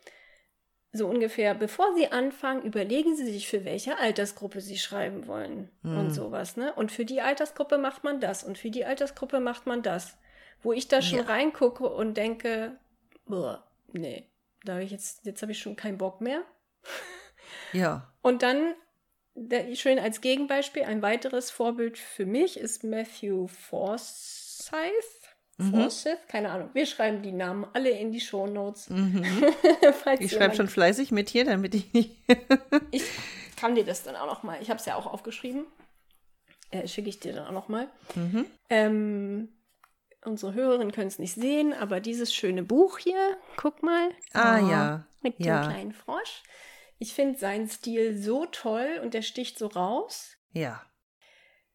So ungefähr, bevor Sie anfangen, überlegen Sie sich, für welche Altersgruppe Sie schreiben wollen Hm. und sowas, ne? Und für die Altersgruppe macht man das und für die Altersgruppe macht man das. Wo ich da schon Ja. reingucke und denke, boah, nee, da ich jetzt, jetzt habe ich schon keinen Bock mehr. Ja. Und dann, schön als Gegenbeispiel, ein weiteres Vorbild für mich ist Matthew Forsyth. Mhm. Keine Ahnung. Wir schreiben die Namen alle in die Shownotes. Mhm. Ich schreibe schon fleißig mit hier, damit ich nicht. Ich kann dir das dann auch noch mal. Ich habe es ja auch aufgeschrieben. Äh, Schicke ich dir dann auch noch mal. Mhm. Ähm, unsere Hörerinnen können es nicht sehen, aber dieses schöne Buch hier, guck mal. Ah Oh, ja. Mit Ja. dem kleinen Frosch. Ich finde seinen Stil so toll und der sticht so raus, Ja.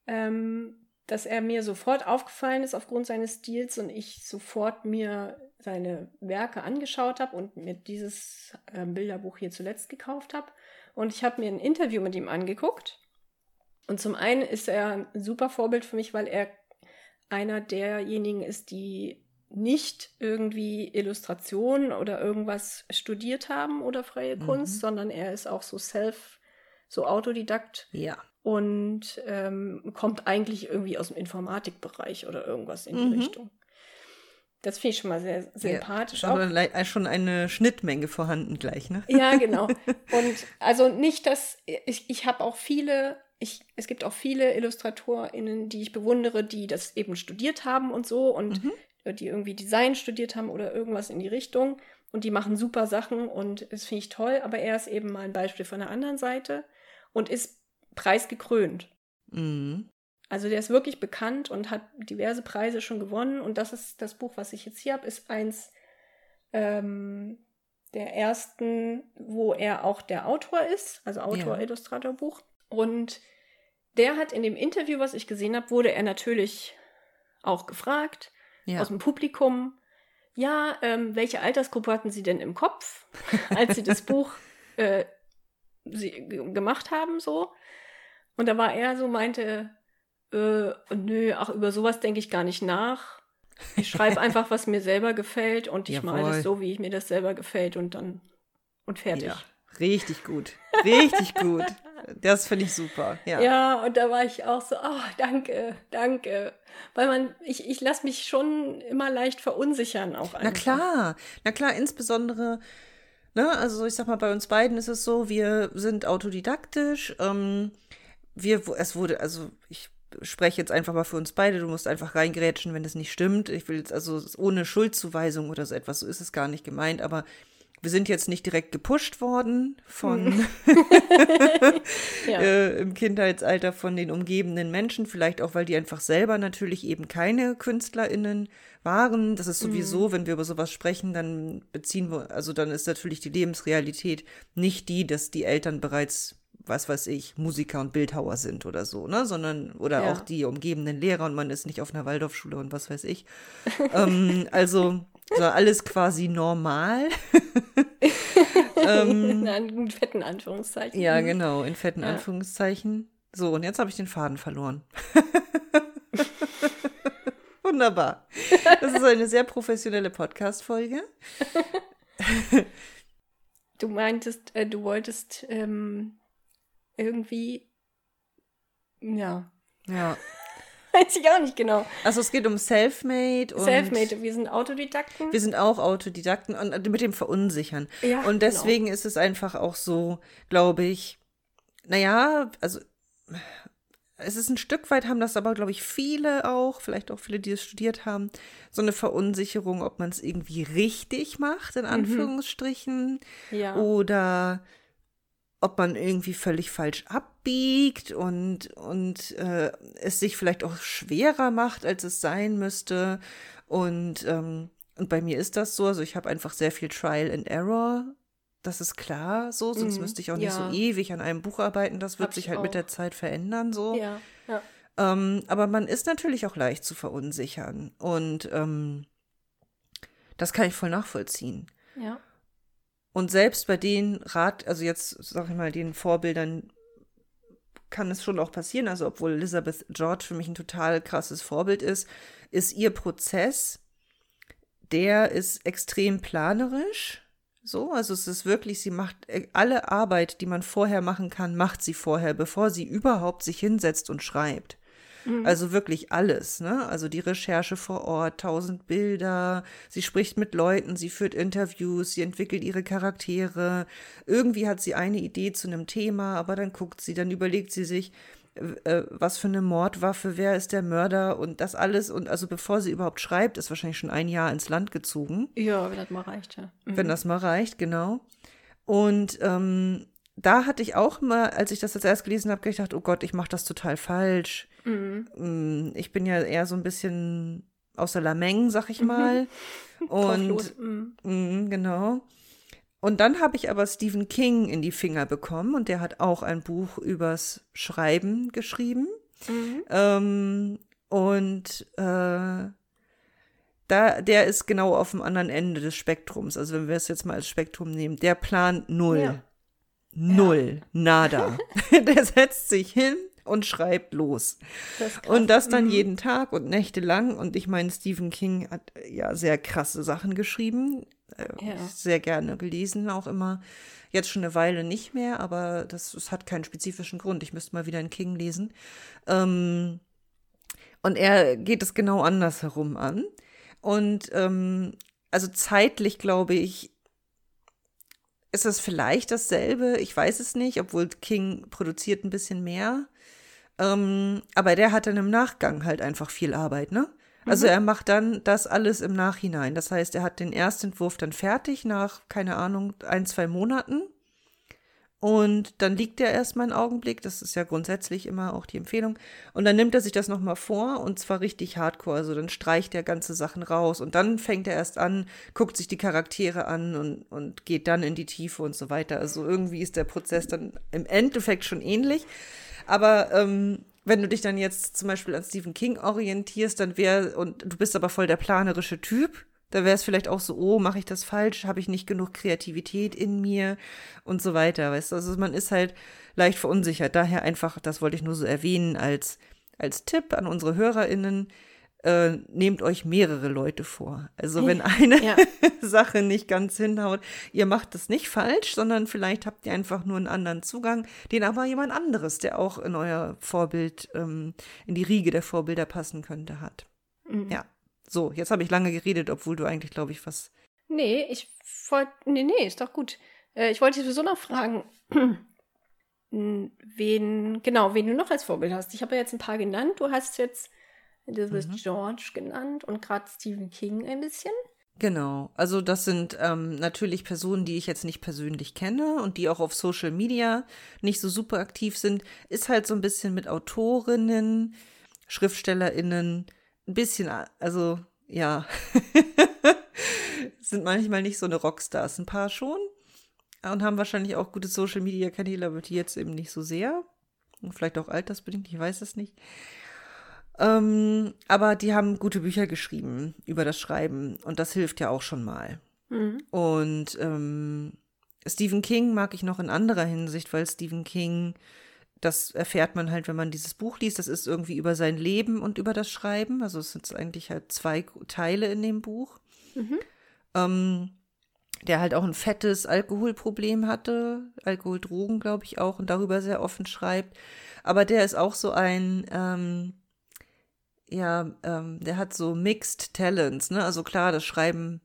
ähm, dass er mir sofort aufgefallen ist aufgrund seines Stils und ich sofort mir seine Werke angeschaut habe und mir dieses ähm, Bilderbuch hier zuletzt gekauft habe. Und ich habe mir ein Interview mit ihm angeguckt. Und zum einen ist er ein super Vorbild für mich, weil er einer derjenigen ist, die nicht irgendwie Illustration oder irgendwas studiert haben oder freie Mhm. Kunst, sondern er ist auch so self, so Autodidakt Ja. Und ähm, kommt eigentlich irgendwie aus dem Informatikbereich oder irgendwas in die Mhm. Richtung. Das finde ich schon mal sehr sympathisch. Aber auch. le- äh, schon eine Schnittmenge vorhanden gleich, ne? Ja, genau. Und also nicht, dass ich, ich habe auch viele, ich, es gibt auch viele IllustratorInnen, die ich bewundere, die das eben studiert haben und so und Mhm. die irgendwie Design studiert haben oder irgendwas in die Richtung und die machen super Sachen und das finde ich toll, aber er ist eben mal ein Beispiel von der anderen Seite und ist preisgekrönt. Mhm. Also der ist wirklich bekannt und hat diverse Preise schon gewonnen. Und das ist das Buch, was ich jetzt hier habe, ist eins ähm, der ersten, wo er auch der Autor ist, also Autor, Ja. Illustrator Buch. Und der hat in dem Interview, was ich gesehen habe, wurde er natürlich auch gefragt Ja. aus dem Publikum. Ja, ähm, welche Altersgruppe hatten Sie denn im Kopf, als Sie das Buch äh, sie, gemacht haben, so? Und da war er so, meinte, äh, nö, ach, über sowas denke ich gar nicht nach. Ich schreibe einfach, was mir selber gefällt und ich male das so, wie ich mir das selber gefällt und dann und fertig. Ja. Richtig gut. Richtig gut. Das finde ich super. Ja. Ja. und da war ich auch so, oh, danke, danke. Weil man, ich, ich lasse mich schon immer leicht verunsichern auch einfach. Na klar, na klar, insbesondere, ne, also ich sag mal, bei uns beiden ist es so, wir sind autodidaktisch, ähm, wir, es wurde, also ich spreche jetzt einfach mal für uns beide, du musst einfach reingrätschen, wenn es nicht stimmt. Ich will jetzt also ohne Schuldzuweisung oder so etwas, so ist es gar nicht gemeint, aber wir sind jetzt nicht direkt gepusht worden von Ja. äh, im Kindheitsalter von den umgebenden Menschen, vielleicht auch, weil die einfach selber natürlich eben keine KünstlerInnen waren. Das ist sowieso, Mhm. wenn wir über sowas sprechen, dann beziehen wir, also dann ist natürlich die Lebensrealität nicht die, dass die Eltern bereits was weiß ich, Musiker und Bildhauer sind oder so, ne, sondern, oder Ja. auch die umgebenden Lehrer und man ist nicht auf einer Waldorfschule und was weiß ich. ähm, also, so alles quasi normal. In einem fetten Anführungszeichen. Ja, genau, in fetten Ja. Anführungszeichen. So, und jetzt habe ich den Faden verloren. Wunderbar. Das ist eine sehr professionelle Podcast-Folge. Du meintest, äh, du wolltest ähm, irgendwie, ja, Ja. weiß ich auch nicht genau. Also es geht um Selfmade und Selfmade, wir sind Autodidakten. wir sind auch Autodidakten und äh, mit dem Verunsichern. Ja, und genau. deswegen ist es einfach auch so, glaube ich, naja, also es ist ein Stück weit, haben das aber, glaube ich, viele auch, vielleicht auch viele, die es studiert haben, so eine Verunsicherung, ob man es irgendwie richtig macht, in Anführungsstrichen, Mhm. Ja. oder ob man irgendwie völlig falsch abbiegt und, und äh, es sich vielleicht auch schwerer macht, als es sein müsste. Und, ähm, und bei mir ist das so, also ich habe einfach sehr viel Trial and Error. Das ist klar so, sonst Mhm, müsste ich auch nicht ja. so ewig an einem Buch arbeiten. Das wird Hab sich ich halt mit auch. der Zeit verändern so. Ja, ja. Ähm, aber man ist natürlich auch leicht zu verunsichern. Und ähm, das kann ich voll nachvollziehen. Ja. Und selbst bei den Rat, also jetzt sag ich mal, den Vorbildern kann es schon auch passieren. Also obwohl Elizabeth George für mich ein total krasses Vorbild ist, ist ihr Prozess, der ist extrem planerisch. So, also es ist wirklich, sie macht äh, alle Arbeit, die man vorher machen kann, macht sie vorher, bevor sie überhaupt sich hinsetzt und schreibt. Also wirklich alles, ne? Also die Recherche vor Ort, tausend Bilder, sie spricht mit Leuten, sie führt Interviews, sie entwickelt ihre Charaktere. Irgendwie hat sie eine Idee zu einem Thema, aber dann guckt sie, dann überlegt sie sich, äh, was für eine Mordwaffe, wer ist der Mörder und das alles. Und also bevor sie überhaupt schreibt, ist wahrscheinlich schon ein Jahr ins Land gezogen Ja, wenn das mal reicht, ja. Mhm. wenn das mal reicht, genau. Und ähm, da hatte ich auch mal, als ich das jetzt erst gelesen habe, gedacht, oh Gott, ich mache das total falsch. Mhm. Mm, Ich bin ja eher so ein bisschen außer Lameng, sag ich mal. Drauf Und. Mhm. mm, genau. Und dann habe ich aber Stephen King in die Finger bekommen und der hat auch ein Buch übers Schreiben geschrieben. Mhm. Ähm, und äh, da, der ist genau auf dem anderen Ende des Spektrums. Also wenn wir es jetzt mal als Spektrum nehmen, der plant null. Ja. Null. Nada. der setzt sich hin und schreibt los. Das. Und das dann Mhm. jeden Tag und nächtelang. Und ich meine, Stephen King hat äh, ja sehr krasse Sachen geschrieben. Äh, Ja. Sehr gerne gelesen, auch immer. Jetzt schon eine Weile nicht mehr, aber das, das hat keinen spezifischen Grund. Ich müsste mal wieder einen King lesen. Ähm, und er geht es genau andersherum an. Und ähm, also zeitlich glaube ich, ist es vielleicht dasselbe. Ich weiß es nicht, obwohl King produziert ein bisschen mehr. Ähm, aber der hat dann im Nachgang halt einfach viel Arbeit, ne? Also er macht dann das alles im Nachhinein. Das heißt, er hat den Erstentwurf dann fertig nach, keine Ahnung, ein, zwei Monaten. Und dann liegt er erstmal einen Augenblick. Das ist ja grundsätzlich immer auch die Empfehlung. Und dann nimmt er sich das nochmal vor und zwar richtig hardcore. Also dann streicht er ganze Sachen raus und dann fängt er erst an, guckt sich die Charaktere an und, und geht dann in die Tiefe und so weiter. Also irgendwie ist der Prozess dann im Endeffekt schon ähnlich. Aber ähm, wenn du dich dann jetzt zum Beispiel an Stephen King orientierst, dann wäre, und du bist aber voll der planerische Typ, da wäre es vielleicht auch so, oh, mache ich das falsch? Habe ich nicht genug Kreativität in mir und so weiter, weißt du? Also man ist halt leicht verunsichert. Daher einfach, das wollte ich nur so erwähnen als, als Tipp an unsere HörerInnen, äh, nehmt euch mehrere Leute vor. Also wenn eine Ja. Sache nicht ganz hinhaut, ihr macht es nicht falsch, sondern vielleicht habt ihr einfach nur einen anderen Zugang, den aber jemand anderes, der auch in euer Vorbild, ähm, in die Riege der Vorbilder passen könnte, hat. Mhm. Ja. So, jetzt habe ich lange geredet, obwohl du eigentlich, glaube ich, was. Nee, ich wollte. Nee, nee, ist doch gut. Äh, ich wollte dich sowieso noch fragen, wen, genau, wen du noch als Vorbild hast. Ich habe ja jetzt ein paar genannt. Du hast jetzt Elizabeth Mhm. George genannt und gerade Stephen King ein bisschen. Genau. Also, das sind ähm, natürlich Personen, die ich jetzt nicht persönlich kenne und die auch auf Social Media nicht so super aktiv sind. Ist halt so ein bisschen mit Autorinnen, SchriftstellerInnen, ein bisschen, also, ja. sind manchmal nicht so eine Rockstars. Ein paar schon. Und haben wahrscheinlich auch gute Social Media Kanäle, aber die jetzt eben nicht so sehr. Und vielleicht auch altersbedingt, ich weiß es nicht. Ähm, aber die haben gute Bücher geschrieben über das Schreiben und das hilft ja auch schon mal. Mhm. Und ähm, Stephen King mag ich noch in anderer Hinsicht, weil Stephen King, das erfährt man halt, wenn man dieses Buch liest, das ist irgendwie über sein Leben und über das Schreiben. Also es sind eigentlich halt zwei Teile in dem Buch. Mhm. Ähm, der halt auch ein fettes Alkoholproblem hatte, Alkohol, Drogen, glaube ich auch, und darüber sehr offen schreibt. Aber der ist auch so ein, ähm, ja, ähm, der hat so Mixed Talents, ne? Also klar, das Schreiben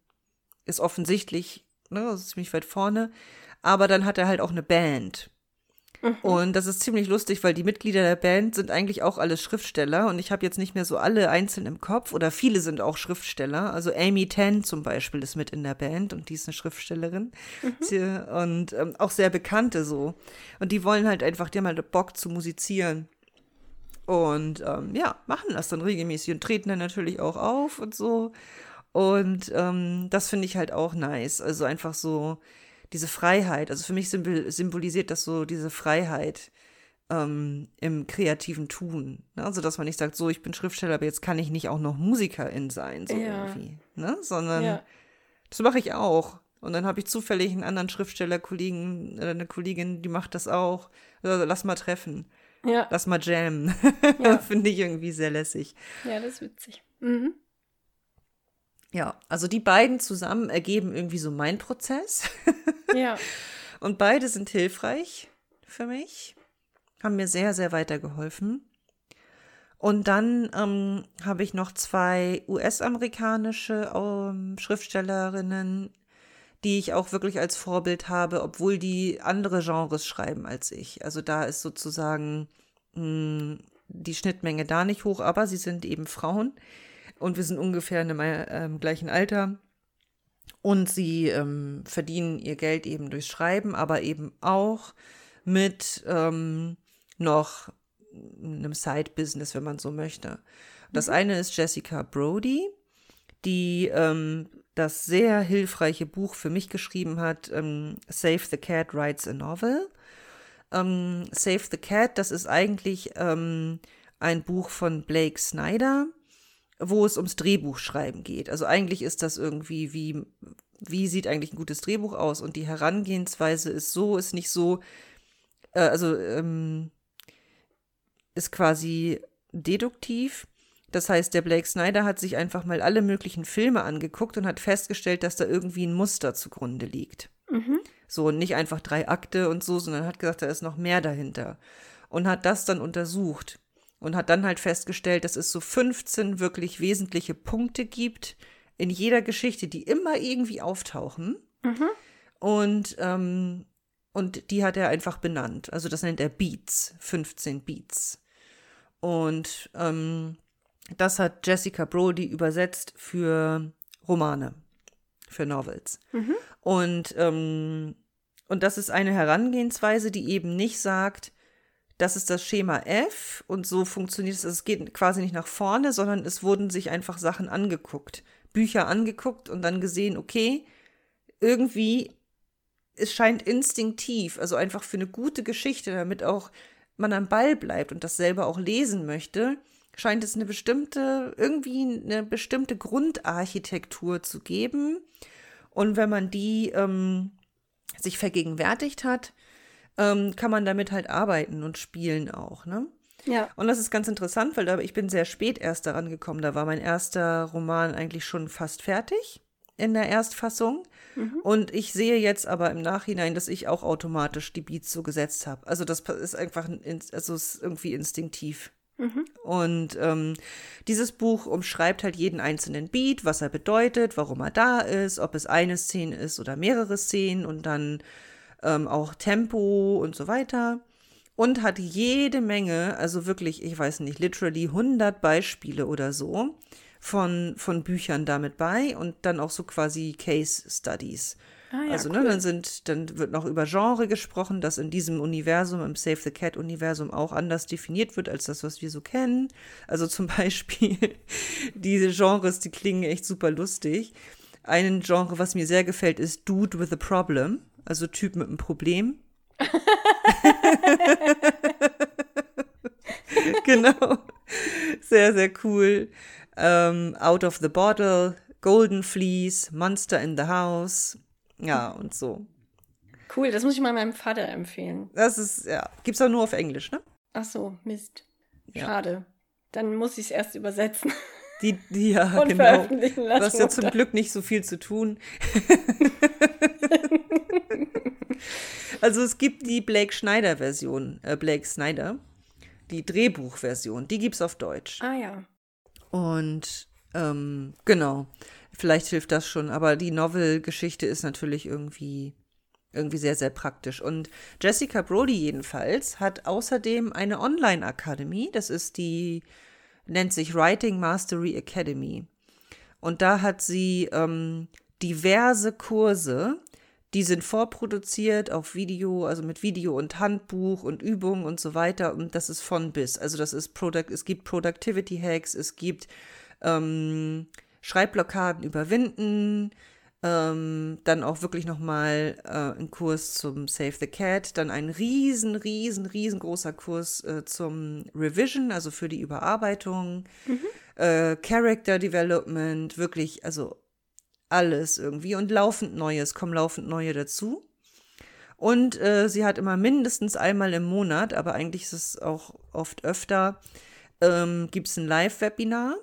ist offensichtlich, ne, das ist ziemlich weit vorne, aber dann hat er halt auch eine Band. Mhm. Und das ist ziemlich lustig, weil die Mitglieder der Band sind eigentlich auch alle Schriftsteller und ich habe jetzt nicht mehr so alle einzeln im Kopf oder viele sind auch Schriftsteller. Also Amy Tan zum Beispiel ist mit in der Band und die ist eine Schriftstellerin mhm. Sie, und ähm, auch sehr bekannte so. Und die wollen halt einfach, die haben halt Bock zu musizieren. Und ähm, ja, machen das dann regelmäßig und treten dann natürlich auch auf und so. Und ähm, das finde ich halt auch nice. Also einfach so diese Freiheit. Also für mich symbolisiert das so diese Freiheit ähm, im kreativen Tun. Ne? Also dass man nicht sagt, so ich bin Schriftsteller, aber jetzt kann ich nicht auch noch Musikerin sein, so ja. irgendwie. Ne? Sondern ja. das mache ich auch. Und dann habe ich zufällig einen anderen Schriftstellerkollegen oder eine Kollegin, die macht das auch. Also, lass mal treffen. Ja. Lass mal jammen. Ja. Finde ich irgendwie sehr lässig. Ja, das ist witzig. Mhm. Ja, also die beiden zusammen ergeben irgendwie so mein Prozess. Ja. Und beide sind hilfreich für mich, haben mir sehr, sehr weitergeholfen. Und dann ähm, habe ich noch zwei US-amerikanische ähm, Schriftstellerinnen, die ich auch wirklich als Vorbild habe, obwohl die andere Genres schreiben als ich. Also da ist sozusagen mh, hm, die Schnittmenge da nicht hoch, aber sie sind eben Frauen und wir sind ungefähr in einem äh, gleichen Alter. Und sie ähm, verdienen ihr Geld eben durch Schreiben, aber eben auch mit ähm, noch einem Side-Business, wenn man so möchte. Das mhm. eine ist Jessica Brody, die ähm, das sehr hilfreiche Buch für mich geschrieben hat, ähm, Save the Cat Writes a Novel. Ähm, Save the Cat, das ist eigentlich ähm, ein Buch von Blake Snyder wo es ums Drehbuchschreiben geht. Also eigentlich ist das irgendwie wie, wie sieht eigentlich ein gutes Drehbuch aus? Und die Herangehensweise ist so, ist nicht so, äh, also ähm, ist quasi deduktiv. Das heißt, der Blake Snyder hat sich einfach mal alle möglichen Filme angeguckt und hat festgestellt, dass da irgendwie ein Muster zugrunde liegt. Mhm. So, nicht einfach drei Akte und so, sondern hat gesagt, da ist noch mehr dahinter. Und hat das dann untersucht und hat dann halt festgestellt, dass es so 15 wirklich wesentliche Punkte gibt in jeder Geschichte, die immer irgendwie auftauchen. Mhm. Und, ähm, und die hat er einfach benannt. Also das nennt er Beats, 15 Beats. Und ähm, das hat Jessica Brody übersetzt für Romane, für Novels. Mhm. Und, ähm, und das ist eine Herangehensweise, die eben nicht sagt, das ist das Schema F und so funktioniert es. Also es geht quasi nicht nach vorne, sondern es wurden sich einfach Sachen angeguckt, Bücher angeguckt und dann gesehen, okay, irgendwie, es scheint instinktiv, also einfach für eine gute Geschichte, damit auch man am Ball bleibt und das selber auch lesen möchte, scheint es eine bestimmte, irgendwie eine bestimmte Grundarchitektur zu geben. Und wenn man die ähm, sich vergegenwärtigt hat, ähm, kann man damit halt arbeiten und spielen auch, ne? Ja. Und das ist ganz interessant, weil da, ich bin sehr spät erst daran gekommen. Da war mein erster Roman eigentlich schon fast fertig in der Erstfassung. Mhm. Und ich sehe jetzt aber im Nachhinein, dass ich auch automatisch die Beats so gesetzt habe. Also das ist einfach, also ist irgendwie instinktiv. Mhm. Und ähm, dieses Buch umschreibt halt jeden einzelnen Beat, was er bedeutet, warum er da ist, ob es eine Szene ist oder mehrere Szenen und dann ähm, auch Tempo und so weiter. Und hat jede Menge, also wirklich, ich weiß nicht, literally 100 Beispiele oder so von, von Büchern damit bei und dann auch so quasi Case Studies. Ah, ja, also, ne, dann sind, dann wird noch über Genre gesprochen, das in diesem Universum, im Save the Cat-Universum auch anders definiert wird als das, was wir so kennen. Also zum Beispiel diese Genres, die klingen echt super lustig. Ein Genre, was mir sehr gefällt, ist Dude with a Problem also Typ mit einem Problem. genau. Sehr, sehr cool. Ähm, Out of the Bottle, Golden Fleece, Monster in the House. Ja, und so. Cool, das muss ich mal meinem Vater empfehlen. Das ist, ja, gibt's auch nur auf Englisch, ne? Ach so, Mist. Schade. Ja. Dann muss ich es erst übersetzen. Die, die ja, und genau. veröffentlichen lassen. Du hast ja zum Glück nicht so viel zu tun. Also es gibt die Blake Schneider-Version, äh, Blake Snyder, die Drehbuchversion, die gibt es auf Deutsch. Ah ja. Und ähm, genau, vielleicht hilft das schon, aber die Novel-Geschichte ist natürlich irgendwie irgendwie sehr, sehr praktisch. Und Jessica Brody jedenfalls hat außerdem eine Online-Akademie. Das ist die, nennt sich Writing Mastery Academy. Und da hat sie ähm, diverse Kurse, die sind vorproduziert auf Video, also mit Video und Handbuch und Übungen und so weiter. Und das ist von bis. Also das ist Product, es gibt Productivity Hacks, es gibt ähm, Schreibblockaden überwinden, ähm, dann auch wirklich nochmal äh, ein Kurs zum Save the Cat, dann ein riesen, riesen, riesengroßer Kurs äh, zum Revision, also für die Überarbeitung, mhm. äh, Character Development, wirklich, also alles irgendwie und laufend Neues, kommen laufend neue dazu. Und äh, sie hat immer mindestens einmal im Monat, aber eigentlich ist es auch oft öfter, ähm, gibt es ein Live-Webinar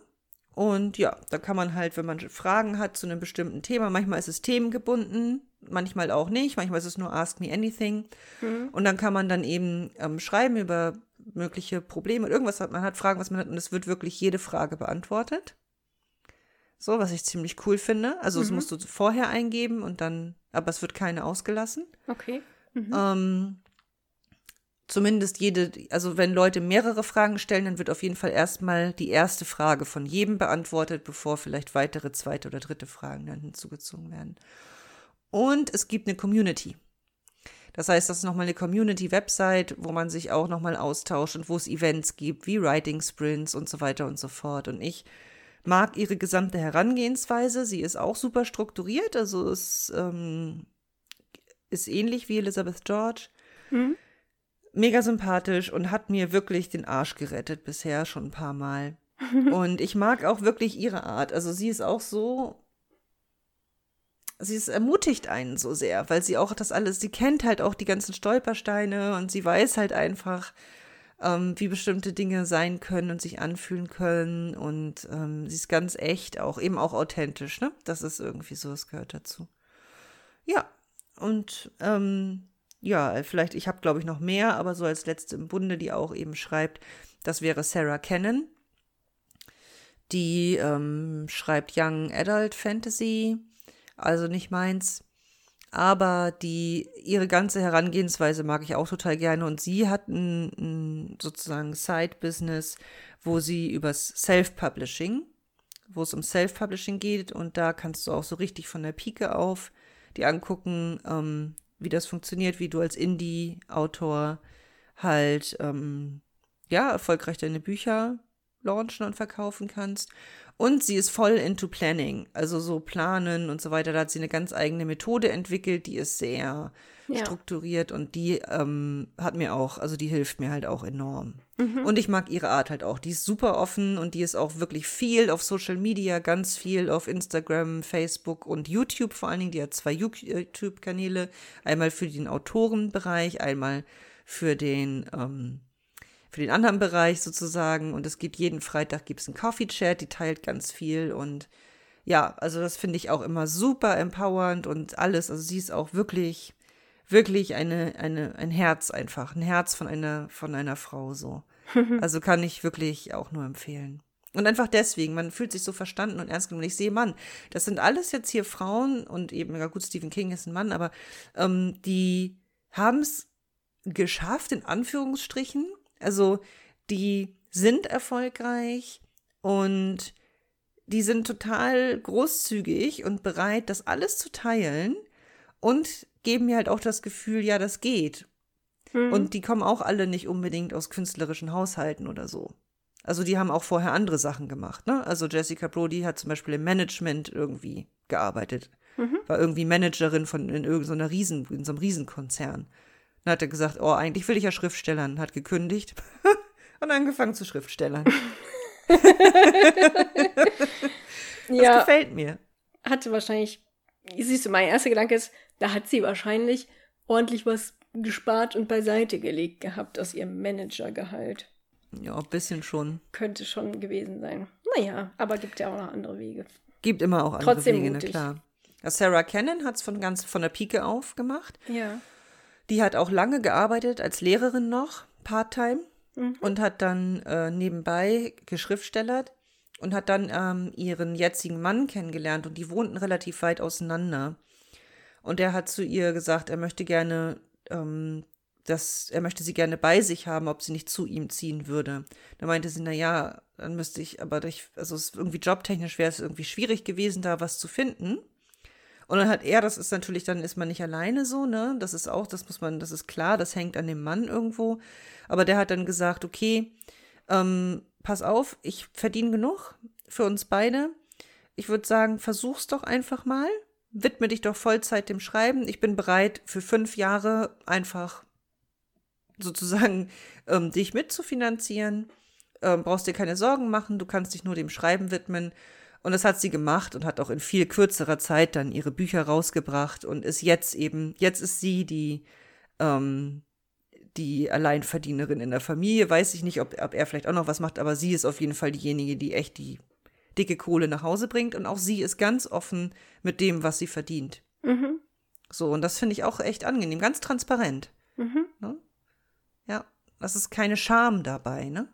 und ja, da kann man halt, wenn man Fragen hat zu einem bestimmten Thema, manchmal ist es themengebunden, manchmal auch nicht, manchmal ist es nur Ask Me Anything. Mhm. Und dann kann man dann eben ähm, schreiben über mögliche Probleme, irgendwas hat man hat, Fragen, was man hat, und es wird wirklich jede Frage beantwortet. So, was ich ziemlich cool finde. Also, mhm. das musst du vorher eingeben und dann, aber es wird keine ausgelassen. Okay. Mhm. Ähm, zumindest jede, also wenn Leute mehrere Fragen stellen, dann wird auf jeden Fall erstmal die erste Frage von jedem beantwortet, bevor vielleicht weitere zweite oder dritte Fragen dann hinzugezogen werden. Und es gibt eine Community. Das heißt, das ist nochmal eine Community-Website, wo man sich auch nochmal austauscht und wo es Events gibt, wie Writing Sprints und so weiter und so fort. Und ich mag ihre gesamte Herangehensweise. Sie ist auch super strukturiert, also es ähm, ist ähnlich wie Elizabeth George. Mhm mega sympathisch und hat mir wirklich den Arsch gerettet bisher schon ein paar Mal. und ich mag auch wirklich ihre Art. Also sie ist auch so. Sie ist, ermutigt einen so sehr, weil sie auch das alles, sie kennt halt auch die ganzen Stolpersteine und sie weiß halt einfach, ähm, wie bestimmte Dinge sein können und sich anfühlen können. Und ähm, sie ist ganz echt, auch eben auch authentisch, ne? Das ist irgendwie so, es gehört dazu. Ja, und ähm, ja, vielleicht, ich habe glaube ich noch mehr, aber so als letzte im Bunde, die auch eben schreibt, das wäre Sarah Cannon. Die ähm, schreibt Young Adult Fantasy, also nicht meins. Aber die, ihre ganze Herangehensweise mag ich auch total gerne. Und sie hat ein, ein sozusagen Side-Business, wo sie übers Self-Publishing, wo es um Self-Publishing geht. Und da kannst du auch so richtig von der Pike auf die angucken, ähm, wie das funktioniert, wie du als Indie-Autor halt ähm, ja erfolgreich deine Bücher launchen und verkaufen kannst. Und sie ist voll into Planning, also so planen und so weiter. Da hat sie eine ganz eigene Methode entwickelt, die ist sehr ja. strukturiert und die ähm, hat mir auch, also die hilft mir halt auch enorm. Mhm. Und ich mag ihre Art halt auch. Die ist super offen und die ist auch wirklich viel auf Social Media, ganz viel auf Instagram, Facebook und YouTube vor allen Dingen. Die hat zwei YouTube-Kanäle, einmal für den Autorenbereich, einmal für den ähm, für den anderen Bereich sozusagen. Und es gibt jeden Freitag gibt's einen Coffee-Chat, die teilt ganz viel und ja, also das finde ich auch immer super empowernd und alles. Also sie ist auch wirklich, wirklich eine, eine, ein Herz einfach, ein Herz von einer, von einer Frau so. Also kann ich wirklich auch nur empfehlen. Und einfach deswegen, man fühlt sich so verstanden und ernst genommen. Ich sehe, Mann, das sind alles jetzt hier Frauen und eben, ja gut, Stephen King ist ein Mann, aber ähm, die haben es geschafft, in Anführungsstrichen, also die sind erfolgreich und die sind total großzügig und bereit, das alles zu teilen und geben mir halt auch das Gefühl, ja, das geht. Mhm. Und die kommen auch alle nicht unbedingt aus künstlerischen Haushalten oder so. Also die haben auch vorher andere Sachen gemacht. Ne? Also Jessica Brody hat zum Beispiel im Management irgendwie gearbeitet. Mhm. War irgendwie Managerin von in irgendeiner Riesen, in so einem Riesenkonzern. Dann hat er gesagt, oh, eigentlich will ich ja Schriftstellern, hat gekündigt und angefangen zu Schriftstellern. das ja, gefällt mir. Hatte wahrscheinlich, siehst du, mein erster Gedanke ist, da hat sie wahrscheinlich ordentlich was gespart und beiseite gelegt gehabt aus ihrem Managergehalt. Ja, ein bisschen schon. Könnte schon gewesen sein. Naja, aber gibt ja auch noch andere Wege. Gibt immer auch andere Trotzdem Wege, mutig. na klar. Sarah Cannon hat es von ganz von der Pike auf gemacht. Ja. Die hat auch lange gearbeitet als Lehrerin noch, part-time, mhm. und hat dann äh, nebenbei geschriftstellert und hat dann ähm, ihren jetzigen Mann kennengelernt und die wohnten relativ weit auseinander. Und der hat zu ihr gesagt, er möchte gerne, ähm, dass er möchte sie gerne bei sich haben, ob sie nicht zu ihm ziehen würde. Da meinte sie, na ja, dann müsste ich, aber durch, also es irgendwie jobtechnisch wäre es irgendwie schwierig gewesen, da was zu finden. Und dann hat er, das ist natürlich, dann ist man nicht alleine so, ne? Das ist auch, das muss man, das ist klar, das hängt an dem Mann irgendwo. Aber der hat dann gesagt, okay, ähm, pass auf, ich verdiene genug für uns beide. Ich würde sagen, versuch's doch einfach mal. Widme dich doch Vollzeit dem Schreiben. Ich bin bereit, für fünf Jahre einfach sozusagen ähm, dich mitzufinanzieren. Ähm, brauchst dir keine Sorgen machen, du kannst dich nur dem Schreiben widmen. Und das hat sie gemacht und hat auch in viel kürzerer Zeit dann ihre Bücher rausgebracht und ist jetzt eben, jetzt ist sie die, ähm, die Alleinverdienerin in der Familie. Weiß ich nicht, ob, ob er vielleicht auch noch was macht, aber sie ist auf jeden Fall diejenige, die echt die dicke Kohle nach Hause bringt. Und auch sie ist ganz offen mit dem, was sie verdient. Mhm. So, und das finde ich auch echt angenehm, ganz transparent. Mhm. Ne? Ja, das ist keine Scham dabei, ne?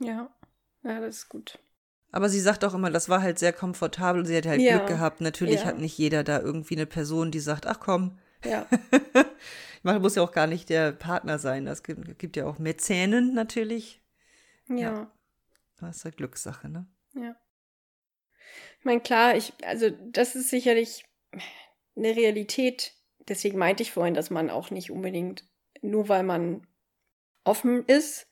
Ja, ja, das ist gut. Aber sie sagt auch immer, das war halt sehr komfortabel. Sie hat halt ja. Glück gehabt. Natürlich ja. hat nicht jeder da irgendwie eine Person, die sagt, ach komm. Ja. Man muss ja auch gar nicht der Partner sein. Es gibt, gibt ja auch Mäzenen natürlich. Ja. ja. Das ist halt Glückssache, ne? Ja. Ich meine, klar, ich, also das ist sicherlich eine Realität. Deswegen meinte ich vorhin, dass man auch nicht unbedingt, nur weil man offen ist,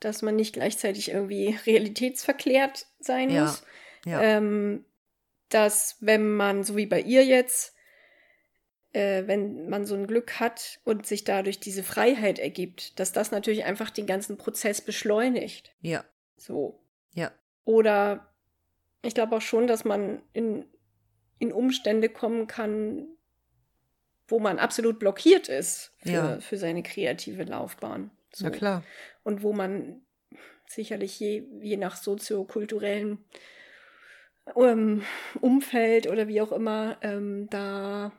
dass man nicht gleichzeitig irgendwie realitätsverklärt sein ja, muss. Ja. Ähm, dass wenn man, so wie bei ihr jetzt, äh, wenn man so ein Glück hat und sich dadurch diese Freiheit ergibt, dass das natürlich einfach den ganzen Prozess beschleunigt. Ja. So. Ja. Oder ich glaube auch schon, dass man in, in Umstände kommen kann, wo man absolut blockiert ist für, ja. für seine kreative Laufbahn. So. Na klar. Und wo man sicherlich je, je nach soziokulturellen ähm, Umfeld oder wie auch immer ähm, da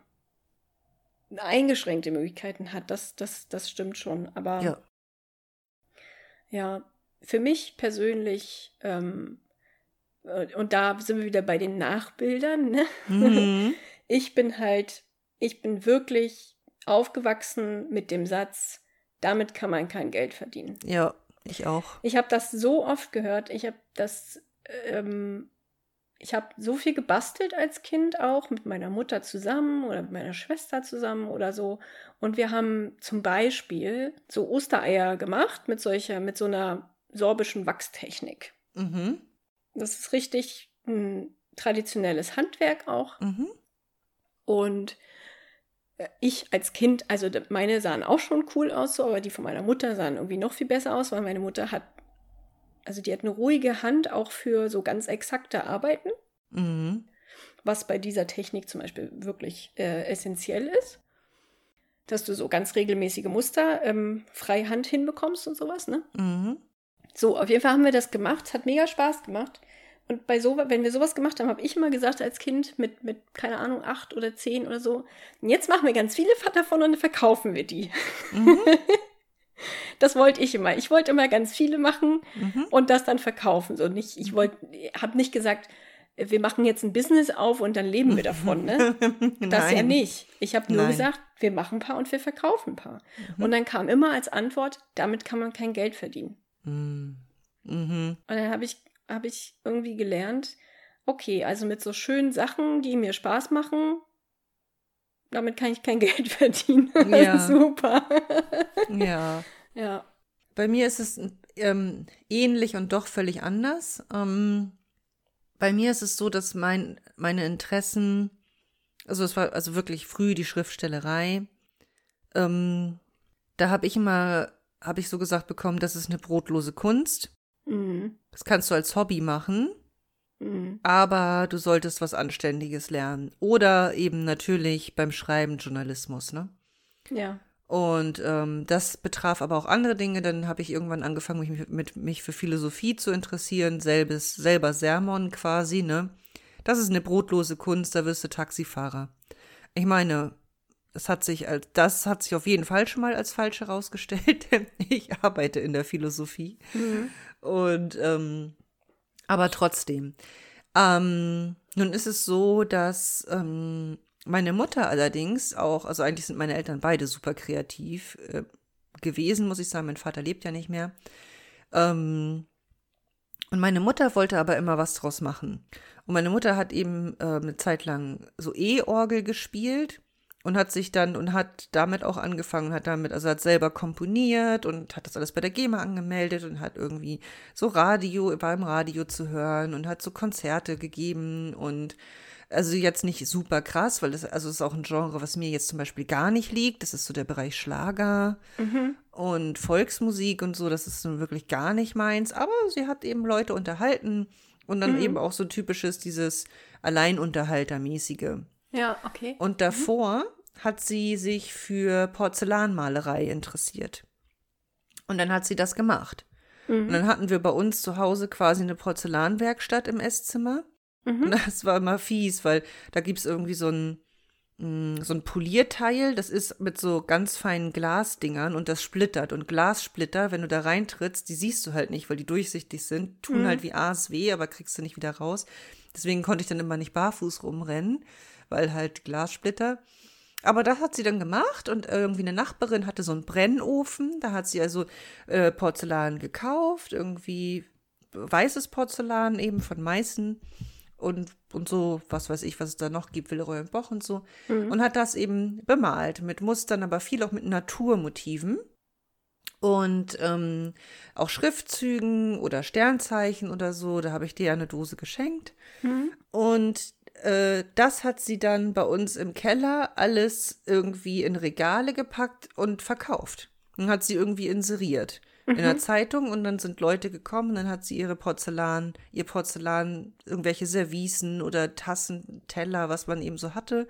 eingeschränkte Möglichkeiten hat. Das, das, das stimmt schon. Aber ja, ja für mich persönlich, ähm, äh, und da sind wir wieder bei den Nachbildern, ne? mhm. ich bin halt, ich bin wirklich aufgewachsen mit dem Satz, damit kann man kein Geld verdienen. Ja, ich auch. Ich habe das so oft gehört. Ich habe das, ähm, ich habe so viel gebastelt als Kind auch mit meiner Mutter zusammen oder mit meiner Schwester zusammen oder so. Und wir haben zum Beispiel so Ostereier gemacht mit solcher, mit so einer sorbischen Wachstechnik. Mhm. Das ist richtig ein traditionelles Handwerk auch. Mhm. Und ich als Kind, also meine sahen auch schon cool aus, so, aber die von meiner Mutter sahen irgendwie noch viel besser aus, weil meine Mutter hat, also die hat eine ruhige Hand auch für so ganz exakte Arbeiten, mhm. was bei dieser Technik zum Beispiel wirklich äh, essentiell ist, dass du so ganz regelmäßige Muster ähm, frei Hand hinbekommst und sowas, ne? Mhm. So, auf jeden Fall haben wir das gemacht, hat mega Spaß gemacht. Und bei so, wenn wir sowas gemacht haben, habe ich immer gesagt als Kind mit, mit, keine Ahnung, acht oder zehn oder so, jetzt machen wir ganz viele davon und dann verkaufen wir die. Mhm. Das wollte ich immer. Ich wollte immer ganz viele machen mhm. und das dann verkaufen. So nicht, ich wollte, habe nicht gesagt, wir machen jetzt ein Business auf und dann leben wir davon. Ne? das ja nicht. Ich habe nur Nein. gesagt, wir machen ein paar und wir verkaufen ein paar. Mhm. Und dann kam immer als Antwort, damit kann man kein Geld verdienen. Mhm. mhm. Und dann habe ich habe ich irgendwie gelernt, okay, also mit so schönen Sachen, die mir Spaß machen, damit kann ich kein Geld verdienen. Ja. Super. ja. Ja. Bei mir ist es ähm, ähnlich und doch völlig anders. Ähm, bei mir ist es so, dass mein, meine Interessen, also es war also wirklich früh die Schriftstellerei, ähm, da habe ich immer, habe ich so gesagt bekommen, das ist eine brotlose Kunst. Mhm. Das kannst du als Hobby machen, mhm. aber du solltest was Anständiges lernen. Oder eben natürlich beim Schreiben Journalismus, ne? Ja. Und ähm, das betraf aber auch andere Dinge. Dann habe ich irgendwann angefangen, mich mit, mit, mich für Philosophie zu interessieren, selbes, selber Sermon quasi, ne? Das ist eine brotlose Kunst, da wirst du Taxifahrer. Ich meine, das hat sich als, das hat sich auf jeden Fall schon mal als falsch herausgestellt. ich arbeite in der Philosophie. Mhm. Und ähm, aber trotzdem. Ähm, nun ist es so, dass ähm, meine Mutter allerdings auch, also eigentlich sind meine Eltern beide super kreativ äh, gewesen, muss ich sagen. Mein Vater lebt ja nicht mehr. Ähm, und meine Mutter wollte aber immer was draus machen. Und meine Mutter hat eben äh, eine Zeit lang so E-Orgel gespielt und hat sich dann und hat damit auch angefangen, hat damit, also hat selber komponiert und hat das alles bei der GEMA angemeldet und hat irgendwie so Radio, war im Radio zu hören und hat so Konzerte gegeben und also jetzt nicht super krass, weil das, also ist auch ein Genre, was mir jetzt zum Beispiel gar nicht liegt. Das ist so der Bereich Schlager mhm. und Volksmusik und so. Das ist nun wirklich gar nicht meins. Aber sie hat eben Leute unterhalten und dann mhm. eben auch so typisches, dieses Alleinunterhaltermäßige. Ja, okay. Und davor mhm. hat sie sich für Porzellanmalerei interessiert. Und dann hat sie das gemacht. Mhm. Und dann hatten wir bei uns zu Hause quasi eine Porzellanwerkstatt im Esszimmer. Mhm. Das war immer fies, weil da gibt es irgendwie so ein, mm, so ein Polierteil, das ist mit so ganz feinen Glasdingern und das splittert. Und Glassplitter, wenn du da reintrittst, die siehst du halt nicht, weil die durchsichtig sind, tun mhm. halt wie Aas weh, aber kriegst du nicht wieder raus. Deswegen konnte ich dann immer nicht barfuß rumrennen, weil halt Glassplitter. Aber das hat sie dann gemacht und irgendwie eine Nachbarin hatte so einen Brennofen. Da hat sie also äh, Porzellan gekauft, irgendwie weißes Porzellan eben von Meißen und, und so, was weiß ich, was es da noch gibt, Villeroy und Boch und so. Mhm. Und hat das eben bemalt mit Mustern, aber viel auch mit Naturmotiven. Und ähm, auch Schriftzügen oder Sternzeichen oder so, da habe ich dir ja eine Dose geschenkt. Mhm. Und äh, das hat sie dann bei uns im Keller alles irgendwie in Regale gepackt und verkauft. Und hat sie irgendwie inseriert in der mhm. Zeitung und dann sind Leute gekommen dann hat sie ihre Porzellan, ihr Porzellan, irgendwelche Servicen oder Tassen, Teller, was man eben so hatte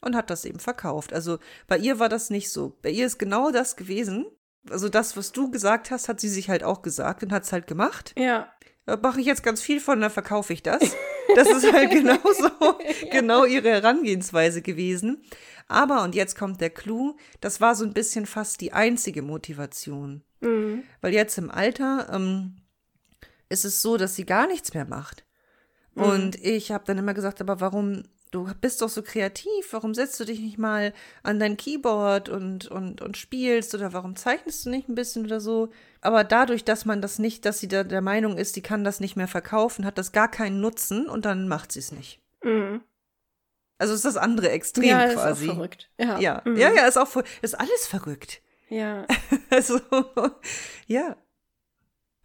und hat das eben verkauft. Also bei ihr war das nicht so. Bei ihr ist genau das gewesen. Also das, was du gesagt hast, hat sie sich halt auch gesagt und hat es halt gemacht. Ja. Da mache ich jetzt ganz viel von, dann verkaufe ich das. Das ist halt genauso, ja. genau ihre Herangehensweise gewesen. Aber, und jetzt kommt der Clou, das war so ein bisschen fast die einzige Motivation. Mhm. Weil jetzt im Alter ähm, ist es so, dass sie gar nichts mehr macht. Mhm. Und ich habe dann immer gesagt, aber warum, du bist doch so kreativ, warum setzt du dich nicht mal an dein Keyboard und, und, und spielst oder warum zeichnest du nicht ein bisschen oder so? Aber dadurch, dass man das nicht, dass sie da der Meinung ist, die kann das nicht mehr verkaufen, hat das gar keinen Nutzen und dann macht sie es nicht. Mhm. Also ist das andere Extrem ja, quasi. Ist auch verrückt. Ja, ja, mhm. ja, ja, ist auch ist alles verrückt. Ja. also, ja.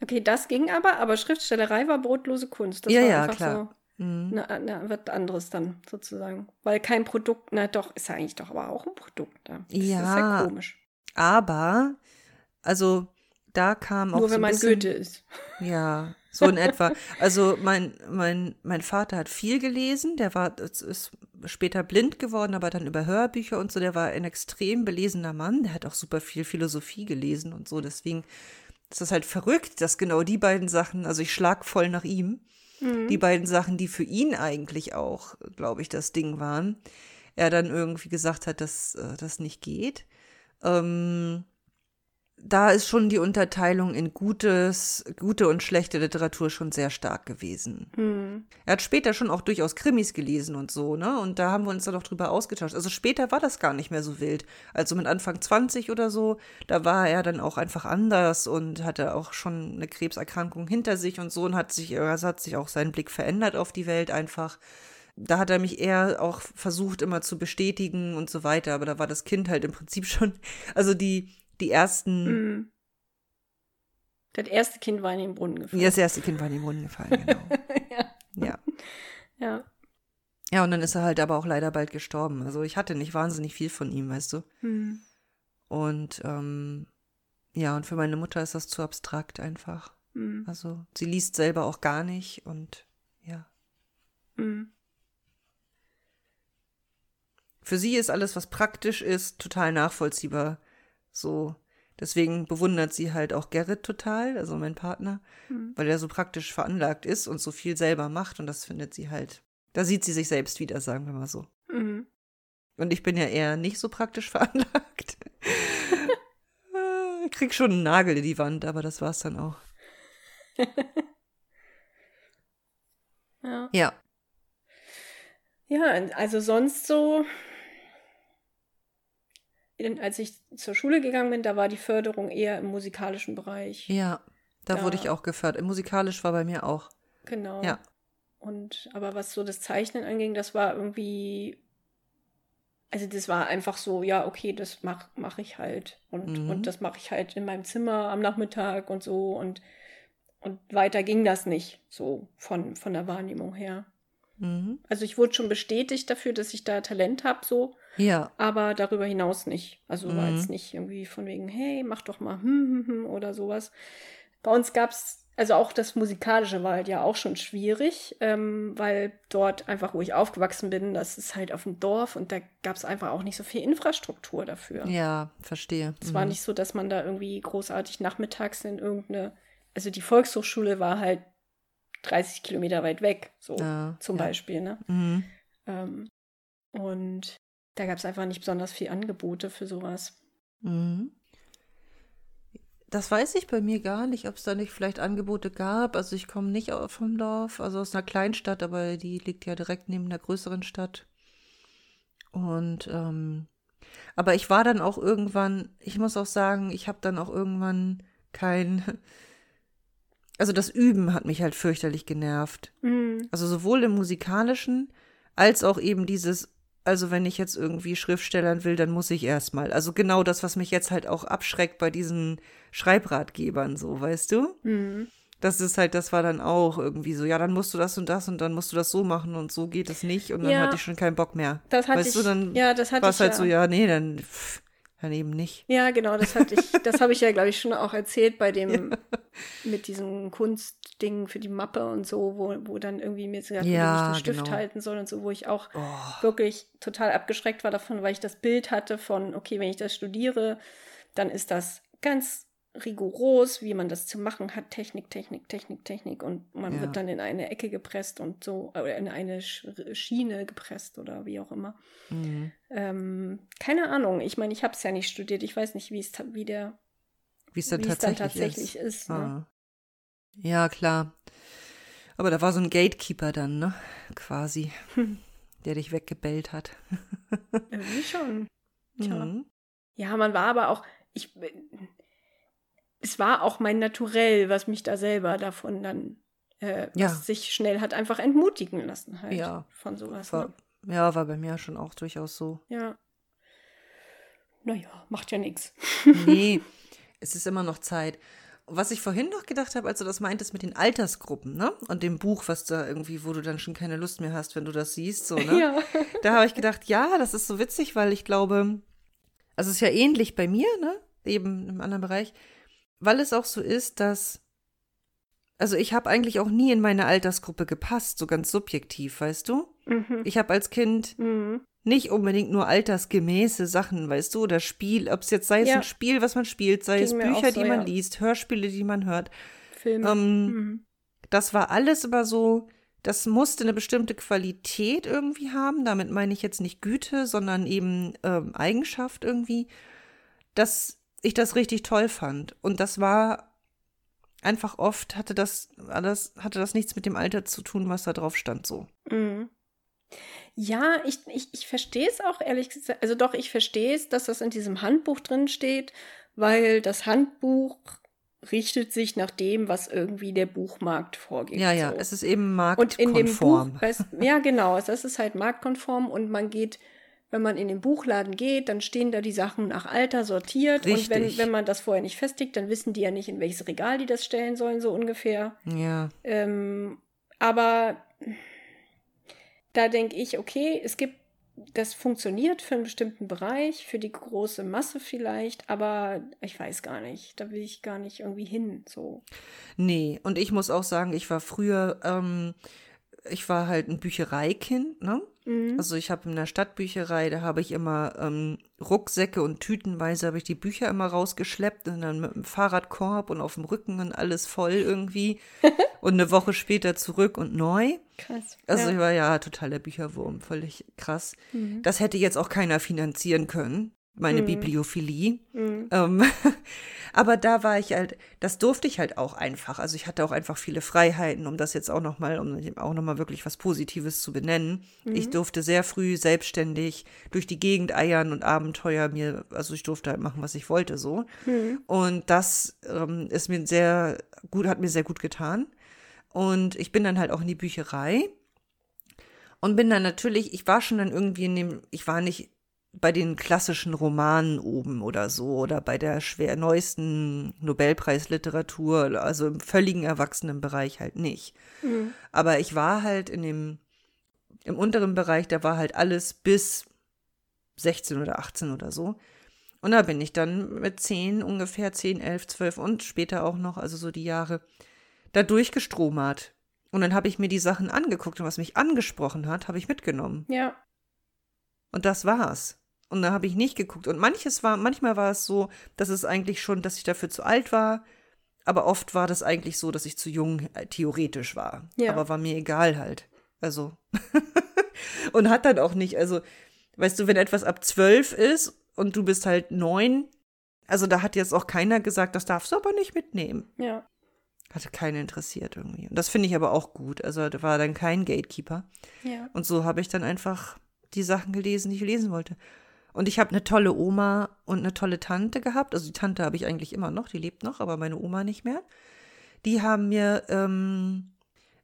Okay, das ging aber, aber Schriftstellerei war brotlose Kunst. Das ja, war ja, klar. so. Mhm. Na, na, wird anderes dann sozusagen. Weil kein Produkt, na doch, ist ja eigentlich doch aber auch ein Produkt. Da. Das ja, ist ja komisch. Aber, also, da kam auch. Nur so wenn man bisschen, Goethe ist. Ja, so in etwa. Also mein, mein, mein Vater hat viel gelesen, der war, ist später blind geworden, aber dann über Hörbücher und so, der war ein extrem belesener Mann, der hat auch super viel Philosophie gelesen und so, deswegen ist das halt verrückt, dass genau die beiden Sachen, also ich schlag voll nach ihm, mhm. die beiden Sachen, die für ihn eigentlich auch, glaube ich, das Ding waren, er dann irgendwie gesagt hat, dass äh, das nicht geht. Ähm, da ist schon die Unterteilung in gutes, gute und schlechte Literatur schon sehr stark gewesen. Hm. Er hat später schon auch durchaus Krimis gelesen und so, ne? Und da haben wir uns dann auch drüber ausgetauscht. Also später war das gar nicht mehr so wild. Also mit Anfang 20 oder so, da war er dann auch einfach anders und hatte auch schon eine Krebserkrankung hinter sich und so und hat sich, also hat sich auch sein Blick verändert auf die Welt einfach da hat er mich eher auch versucht immer zu bestätigen und so weiter, aber da war das Kind halt im Prinzip schon, also die, die ersten. Mhm. Das erste Kind war in den Brunnen gefallen. Ja, das erste Kind war in den Brunnen gefallen, genau. ja. ja. Ja. Ja, und dann ist er halt aber auch leider bald gestorben. Also ich hatte nicht wahnsinnig viel von ihm, weißt du. Mhm. Und ähm, ja, und für meine Mutter ist das zu abstrakt einfach. Mhm. Also sie liest selber auch gar nicht und ja. Mhm. Für sie ist alles, was praktisch ist, total nachvollziehbar. So, deswegen bewundert sie halt auch Gerrit total, also mein Partner, mhm. weil er so praktisch veranlagt ist und so viel selber macht und das findet sie halt. Da sieht sie sich selbst wieder, sagen wir mal so. Mhm. Und ich bin ja eher nicht so praktisch veranlagt. ich krieg schon einen Nagel in die Wand, aber das war's dann auch. ja. Ja. Ja, also sonst so, als ich zur Schule gegangen bin, da war die Förderung eher im musikalischen Bereich. Ja, da, da wurde ich auch gefördert. Musikalisch war bei mir auch. Genau. Ja. Und aber was so das Zeichnen anging, das war irgendwie, also das war einfach so, ja, okay, das mach, mach ich halt. Und, mhm. und das mache ich halt in meinem Zimmer am Nachmittag und so. Und, und weiter ging das nicht, so von, von der Wahrnehmung her. Mhm. Also ich wurde schon bestätigt dafür, dass ich da Talent habe, so. Ja. Aber darüber hinaus nicht. Also mhm. war jetzt nicht irgendwie von wegen, hey, mach doch mal hm, hm, hm, oder sowas. Bei uns gab es also auch das Musikalische war halt ja auch schon schwierig, ähm, weil dort einfach, wo ich aufgewachsen bin, das ist halt auf dem Dorf und da gab es einfach auch nicht so viel Infrastruktur dafür. Ja, verstehe. Es mhm. war nicht so, dass man da irgendwie großartig nachmittags in irgendeine, also die Volkshochschule war halt 30 Kilometer weit weg, so ja, zum ja. Beispiel, ne? Mhm. Ähm, und da gab es einfach nicht besonders viel Angebote für sowas. Mhm. Das weiß ich bei mir gar nicht, ob es da nicht vielleicht Angebote gab. Also ich komme nicht vom Dorf, also aus einer Kleinstadt, aber die liegt ja direkt neben einer größeren Stadt. Und ähm, aber ich war dann auch irgendwann, ich muss auch sagen, ich habe dann auch irgendwann kein, also das Üben hat mich halt fürchterlich genervt. Mhm. Also sowohl im musikalischen als auch eben dieses also wenn ich jetzt irgendwie Schriftstellern will, dann muss ich erstmal. Also genau das, was mich jetzt halt auch abschreckt bei diesen Schreibratgebern, so, weißt du? Mhm. Das ist halt, das war dann auch irgendwie so, ja, dann musst du das und das und dann musst du das so machen und so geht es nicht und dann ja, hatte ich schon keinen Bock mehr. Das hatte weißt ich, du, dann ja, das hatte war es halt ja. so, ja, nee, dann, pff, dann eben nicht. Ja, genau, das hatte ich, das habe ich ja, glaube ich, schon auch erzählt bei dem, ja. mit diesen Kunstdingen für die Mappe und so, wo, wo dann irgendwie mir gesagt wurde, ja, wie ich den Stift genau. halten soll und so, wo ich auch Oh. wirklich total abgeschreckt war davon, weil ich das Bild hatte von, okay, wenn ich das studiere, dann ist das ganz rigoros, wie man das zu machen hat, Technik, Technik, Technik, Technik und man Ja. wird dann in eine Ecke gepresst und so, oder in eine Sch- Schiene gepresst oder wie auch immer. Mhm. Ähm, keine Ahnung, ich meine, ich habe es ja nicht studiert, ich weiß nicht, wie es wie der Wie es dann wie tatsächlich tatsächlich ist. ist. ne? Ah. Ja, klar. Aber da war so ein Gatekeeper dann, ne? Quasi. Der dich weggebellt hat. Irgendwie schon. Tja. Mhm. Ja, man war aber auch, ich, es war auch mein Naturell, was mich da selber davon dann, äh, Ja. was sich schnell hat einfach entmutigen lassen halt Ja. von sowas. War, Ne? ja, war bei mir schon auch durchaus so. Ja. Naja, macht ja nichts. Nee, es ist immer noch Zeit. Was ich vorhin noch gedacht habe, als du das meintest mit den Altersgruppen, ne? Und dem Buch, was da irgendwie, wo du dann schon keine Lust mehr hast, wenn du das siehst, so, ne? Ja. Da habe ich gedacht, ja, das ist so witzig, weil ich glaube, also es ist ja ähnlich bei mir, ne? Eben im anderen Bereich, weil es auch so ist, dass, also ich habe eigentlich auch nie in meine Altersgruppe gepasst, so ganz subjektiv, weißt du? Mhm. Ich habe als Kind Mhm. nicht unbedingt nur altersgemäße Sachen, weißt du, oder Spiel, ob es jetzt sei es Ja. ein Spiel, was man spielt, sei Ging es Bücher, so, die man ja. liest, Hörspiele, die man hört. Filme. Ähm, Mhm. Das war alles immer so, das musste eine bestimmte Qualität irgendwie haben. Damit meine ich jetzt nicht Güte, sondern eben ähm, Eigenschaft irgendwie, dass ich das richtig toll fand. Und das war einfach oft, hatte das alles, hatte das nichts mit dem Alter zu tun, was da drauf stand, so. Mhm. Ja, ich, ich, ich verstehe es auch ehrlich gesagt. Also doch, ich verstehe es, dass das in diesem Handbuch drin steht, weil das Handbuch richtet sich nach dem, was irgendwie der Buchmarkt vorgibt. Ja, ja, so. es ist eben Und in dem Buch, marktkonform. ja genau, das ist halt marktkonform und man geht, wenn man in den Buchladen geht, dann stehen da die Sachen nach Alter sortiert und wenn, Richtig. wenn man das vorher nicht festlegt, dann wissen die ja nicht, in welches Regal die das stellen sollen, so ungefähr. Ja, Ähm, aber da denke ich, okay, es gibt, das funktioniert für einen bestimmten Bereich, für die große Masse vielleicht, aber ich weiß gar nicht. Da will ich gar nicht irgendwie hin. So. nee. Und ich muss auch sagen, ich war früher, ähm, ich war halt ein Büchereikind, ne? Mhm. Also ich habe in der Stadtbücherei, da habe ich immer ähm, Rucksäcke und tütenweise habe ich die Bücher immer rausgeschleppt und dann mit dem Fahrradkorb und auf dem Rücken und alles voll irgendwie und eine Woche später zurück und neu. Krass. Also ja. ich war ja totaler Bücherwurm, völlig krass. Mhm. Das hätte jetzt auch keiner finanzieren können, meine Mhm. Bibliophilie. Mhm. Ähm, Aber da war ich halt, das durfte ich halt auch einfach. Also ich hatte auch einfach viele Freiheiten, um das jetzt auch nochmal, um auch nochmal wirklich was Positives zu benennen. Mhm. Ich durfte sehr früh selbstständig durch die Gegend eiern und Abenteuer mir, also ich durfte halt machen, was ich wollte, so. Mhm. Und das ähm, ist mir sehr gut, hat mir sehr gut getan. Und ich bin dann halt auch in die Bücherei und bin dann natürlich, ich war schon dann irgendwie in dem, ich war nicht bei den klassischen Romanen oben oder so oder bei der schwer neuesten Nobelpreisliteratur, also im völligen Erwachsenenbereich halt nicht. Mhm. Aber ich war halt in dem, im unteren Bereich, da war halt alles bis 16 oder 18 oder so. Und da bin ich dann mit 10, ungefähr 10, 11, 12 und später auch noch, also so die Jahre, da durchgestromert. Und dann habe ich mir die Sachen angeguckt und was mich angesprochen hat, habe ich mitgenommen. Ja. Und das war's. Und da habe ich nicht geguckt. Und manches war, manchmal war es so, dass es eigentlich schon, dass ich dafür zu alt war. Aber oft war das eigentlich so, dass ich zu jung äh, theoretisch war. Ja. Aber war mir egal halt. Also. und hat dann auch nicht, also, weißt du, wenn etwas ab zwölf ist und du bist halt neun, also da hat jetzt auch keiner gesagt, das darfst du aber nicht mitnehmen. Ja. Hatte keinen interessiert irgendwie. Und das finde ich aber auch gut. Also da war dann kein Gatekeeper. Ja. Und so habe ich dann einfach die Sachen gelesen, die ich lesen wollte. Und ich habe eine tolle Oma und eine tolle Tante gehabt. Also die Tante habe ich eigentlich immer noch, die lebt noch, aber meine Oma nicht mehr. Die haben mir, ähm,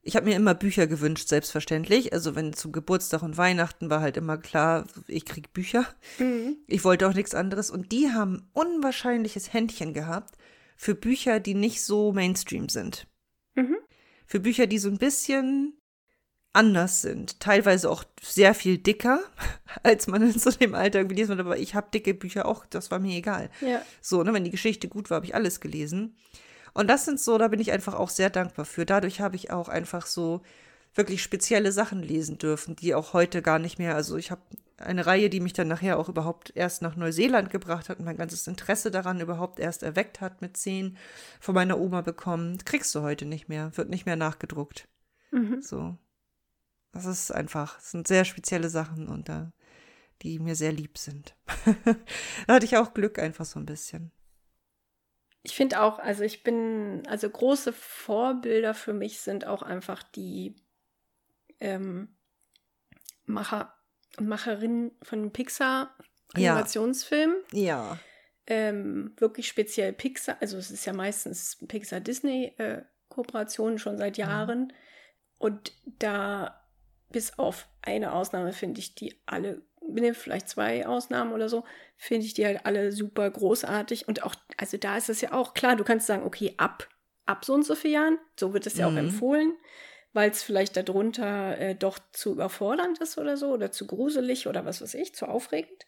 ich habe mir immer Bücher gewünscht, selbstverständlich. Also wenn zu Geburtstag und Weihnachten war halt immer klar, ich krieg Bücher. Mhm. Ich wollte auch nichts anderes. Und die haben unwahrscheinliches Händchen gehabt für Bücher, die nicht so Mainstream sind. Mhm. Für Bücher, die so ein bisschen anders sind. Teilweise auch sehr viel dicker, als man in so dem Alter gelesen hat. Aber ich habe dicke Bücher auch, das war mir egal. Ja. So, ne, wenn die Geschichte gut war, habe ich alles gelesen. Und das sind so, da bin ich einfach auch sehr dankbar für. Dadurch habe ich auch einfach so wirklich spezielle Sachen lesen dürfen, die auch heute gar nicht mehr, also ich habe eine Reihe, die mich dann nachher auch überhaupt erst nach Neuseeland gebracht hat und mein ganzes Interesse daran überhaupt erst erweckt hat mit zehn von meiner Oma bekommen. Kriegst du heute nicht mehr, wird nicht mehr nachgedruckt. Mhm. So. Das ist einfach, das sind sehr spezielle Sachen und da, die mir sehr lieb sind. da hatte ich auch Glück einfach so ein bisschen. Ich finde auch, also ich bin, also große Vorbilder für mich sind auch einfach die ähm, Macher und Macherinnen von Pixar Animationsfilmen. Ja. ja. Ähm, wirklich speziell Pixar, also es ist ja meistens Pixar-Disney-Kooperation äh, schon seit mhm. Jahren. Mhm. Und da bis auf eine Ausnahme finde ich die alle, vielleicht zwei Ausnahmen oder so, finde ich die halt alle super großartig. Und auch, also da ist es ja auch klar, du kannst sagen, okay, ab, ab so und so vier Jahren, so wird es ja mhm. auch empfohlen, weil es vielleicht darunter äh, doch zu überfordernd ist oder so, oder zu gruselig oder was weiß ich, zu aufregend.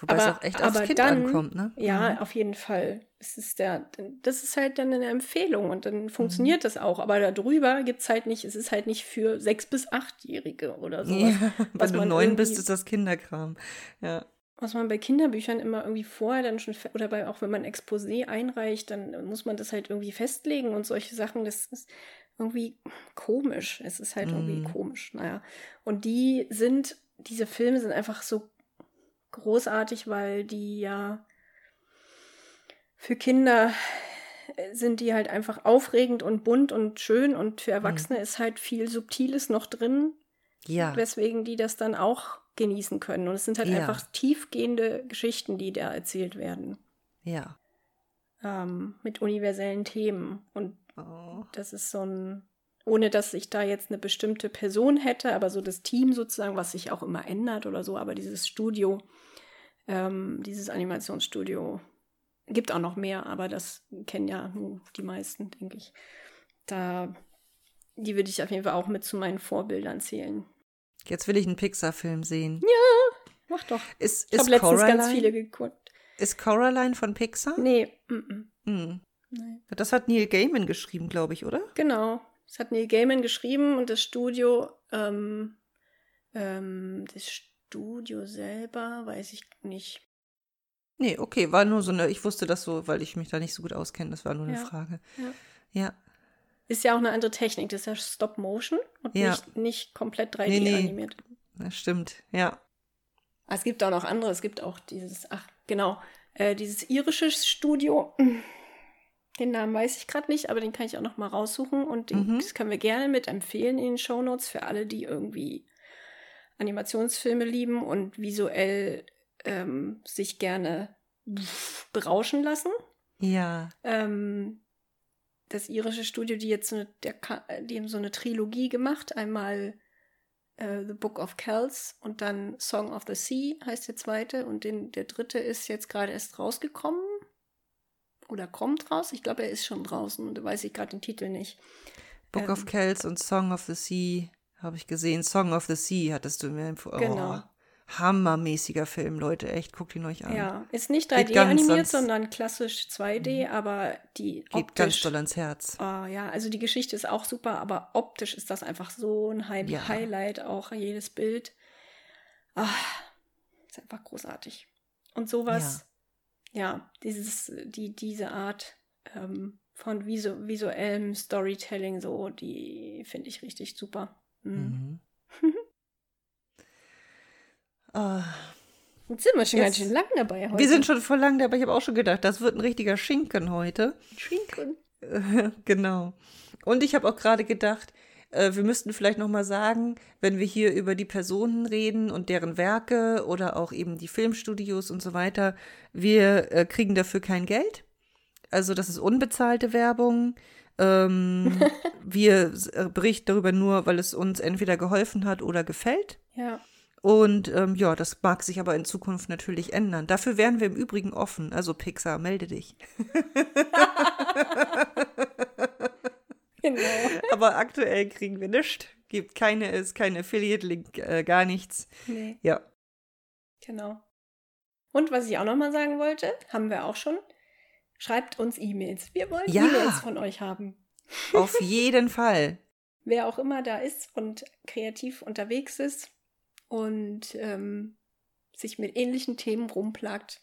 Wobei aber, es auch echt aufs Kind dann, ankommt, ne? Ja, mhm. auf jeden Fall. Es ist der, das ist halt dann eine Empfehlung und dann funktioniert mhm. das auch. Aber darüber gibt es halt nicht, es ist halt nicht für sechs- bis achtjährige oder so. Ja, was du neun bist, ist das Kinderkram. Ja. Was man bei Kinderbüchern immer irgendwie vorher dann schon, oder bei, auch wenn man Exposé einreicht, dann muss man das halt irgendwie festlegen und solche Sachen. Das ist irgendwie komisch. Es ist halt mhm. irgendwie komisch. Naja. Und die sind, diese Filme sind einfach so großartig, weil die ja für Kinder äh, sind die halt einfach aufregend und bunt und schön und für Erwachsene mhm. ist halt viel Subtiles noch drin. Ja. Weswegen die das dann auch genießen können. Und es sind halt ja. einfach tiefgehende Geschichten, die da erzählt werden. Ja. Ähm, mit universellen Themen. Und oh. das ist so ein, ohne dass ich da jetzt eine bestimmte Person hätte, aber so das Team sozusagen, was sich auch immer ändert oder so, aber dieses Studio, ähm, dieses Animationsstudio gibt auch noch mehr, aber das kennen ja nur die meisten, denke ich. Da, die würde ich auf jeden Fall auch mit zu meinen Vorbildern zählen. Jetzt will ich einen Pixar-Film sehen. Ja, mach doch. Ist, ich habe letztens Coraline, ganz viele geguckt. Ist Coraline von Pixar? Nee. Mm -mm. Nee. Das hat Neil Gaiman geschrieben, glaube ich, oder? Genau. Das hat Neil Gaiman geschrieben und das Studio, ähm, ähm, das Studio selber, weiß ich nicht. Nee, okay, war nur so eine, ich wusste das so, weil ich mich da nicht so gut auskenne, das war nur eine ja. Frage. Ja. ja. Ist ja auch eine andere Technik, das ist ja Stop Motion und ja. nicht, nicht komplett 3D nee, nee. animiert. Das stimmt, ja. Es gibt auch noch andere, es gibt auch dieses, ach genau, äh, dieses irische Studio, Den Namen weiß ich gerade nicht, aber den kann ich auch noch mal raussuchen und den, Mhm. das können wir gerne mit empfehlen in den Shownotes für alle, die irgendwie Animationsfilme lieben und visuell ähm, sich gerne berauschen lassen. Ja. Ähm, das irische Studio, die jetzt so eine, der, die haben so eine Trilogie gemacht. Einmal äh, The Book of Kells und dann Song of the Sea heißt der zweite. Und den, der dritte ist jetzt gerade erst rausgekommen. Oder kommt raus. Ich glaube, er ist schon draußen. Da weiß ich gerade den Titel nicht. Book of Ähm. Kells und Song of the Sea habe ich gesehen. Song of the Sea hattest du mir empfohlen. Genau. Oh, hammermäßiger Film, Leute. Echt, guckt ihn euch an. Ja, ist nicht Geht 3D ganz animiert, sondern klassisch 2D, aber die Geht ganz doll ans Herz. Oh, ja, also die Geschichte ist auch super, aber optisch ist das einfach so ein Hi Ja. Highlight, auch jedes Bild. Ah, ist einfach großartig. Und sowas, ja, dieses, die, diese Art ähm, von visu visuellem Storytelling, so, die finde ich richtig super. Mhm. Mhm. Ah, Jetzt sind wir schon ganz Jetzt- schön lang dabei heute. wir sind schon voll lang dabei. Ich habe auch schon gedacht, das wird ein richtiger Schinken heute. Schinken. genau. Und ich habe auch gerade gedacht, äh, wir müssten vielleicht noch mal sagen, wenn wir hier über die Personen reden und deren Werke oder auch eben die Filmstudios und so weiter, wir äh, kriegen dafür kein Geld. Also das ist unbezahlte Werbung. Ähm, wir äh, berichten darüber nur, weil es uns entweder geholfen hat oder gefällt. Ja. Und ähm, ja, das mag sich aber in Zukunft natürlich ändern. Dafür wären wir im Übrigen offen. Also Pixar, melde dich. Genau. Aber aktuell kriegen wir nichts. Gibt keine, ist kein Affiliate-Link, äh, gar nichts. Nee. Ja. Genau. Und was ich auch noch mal sagen wollte, haben wir auch schon. Schreibt uns E-Mails. Wir wollen Ja. E-Mails von euch haben. Auf jeden Fall. Wer auch immer da ist und kreativ unterwegs ist und ähm, sich mit ähnlichen Themen rumplagt,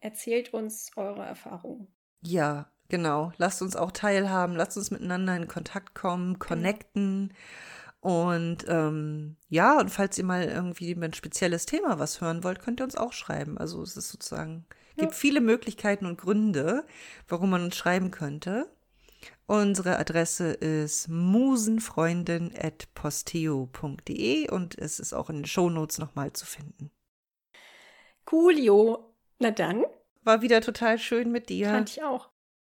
erzählt uns eure Erfahrungen. Ja, genau. Lasst uns auch teilhaben. Lasst uns miteinander in Kontakt kommen, connecten. Und ähm, ja, und falls ihr mal irgendwie ein spezielles Thema was hören wollt, könnt ihr uns auch schreiben. Also es ist sozusagen, Ja. gibt viele Möglichkeiten und Gründe, warum man uns schreiben könnte. Unsere Adresse ist musenfreundin.posteo.de und es ist auch in den Shownotes nochmal zu finden. Coolio. Na dann, War wieder total schön mit dir. fand ich auch.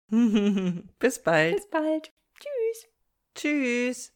Bis bald. Bis bald. Tschüss. Tschüss.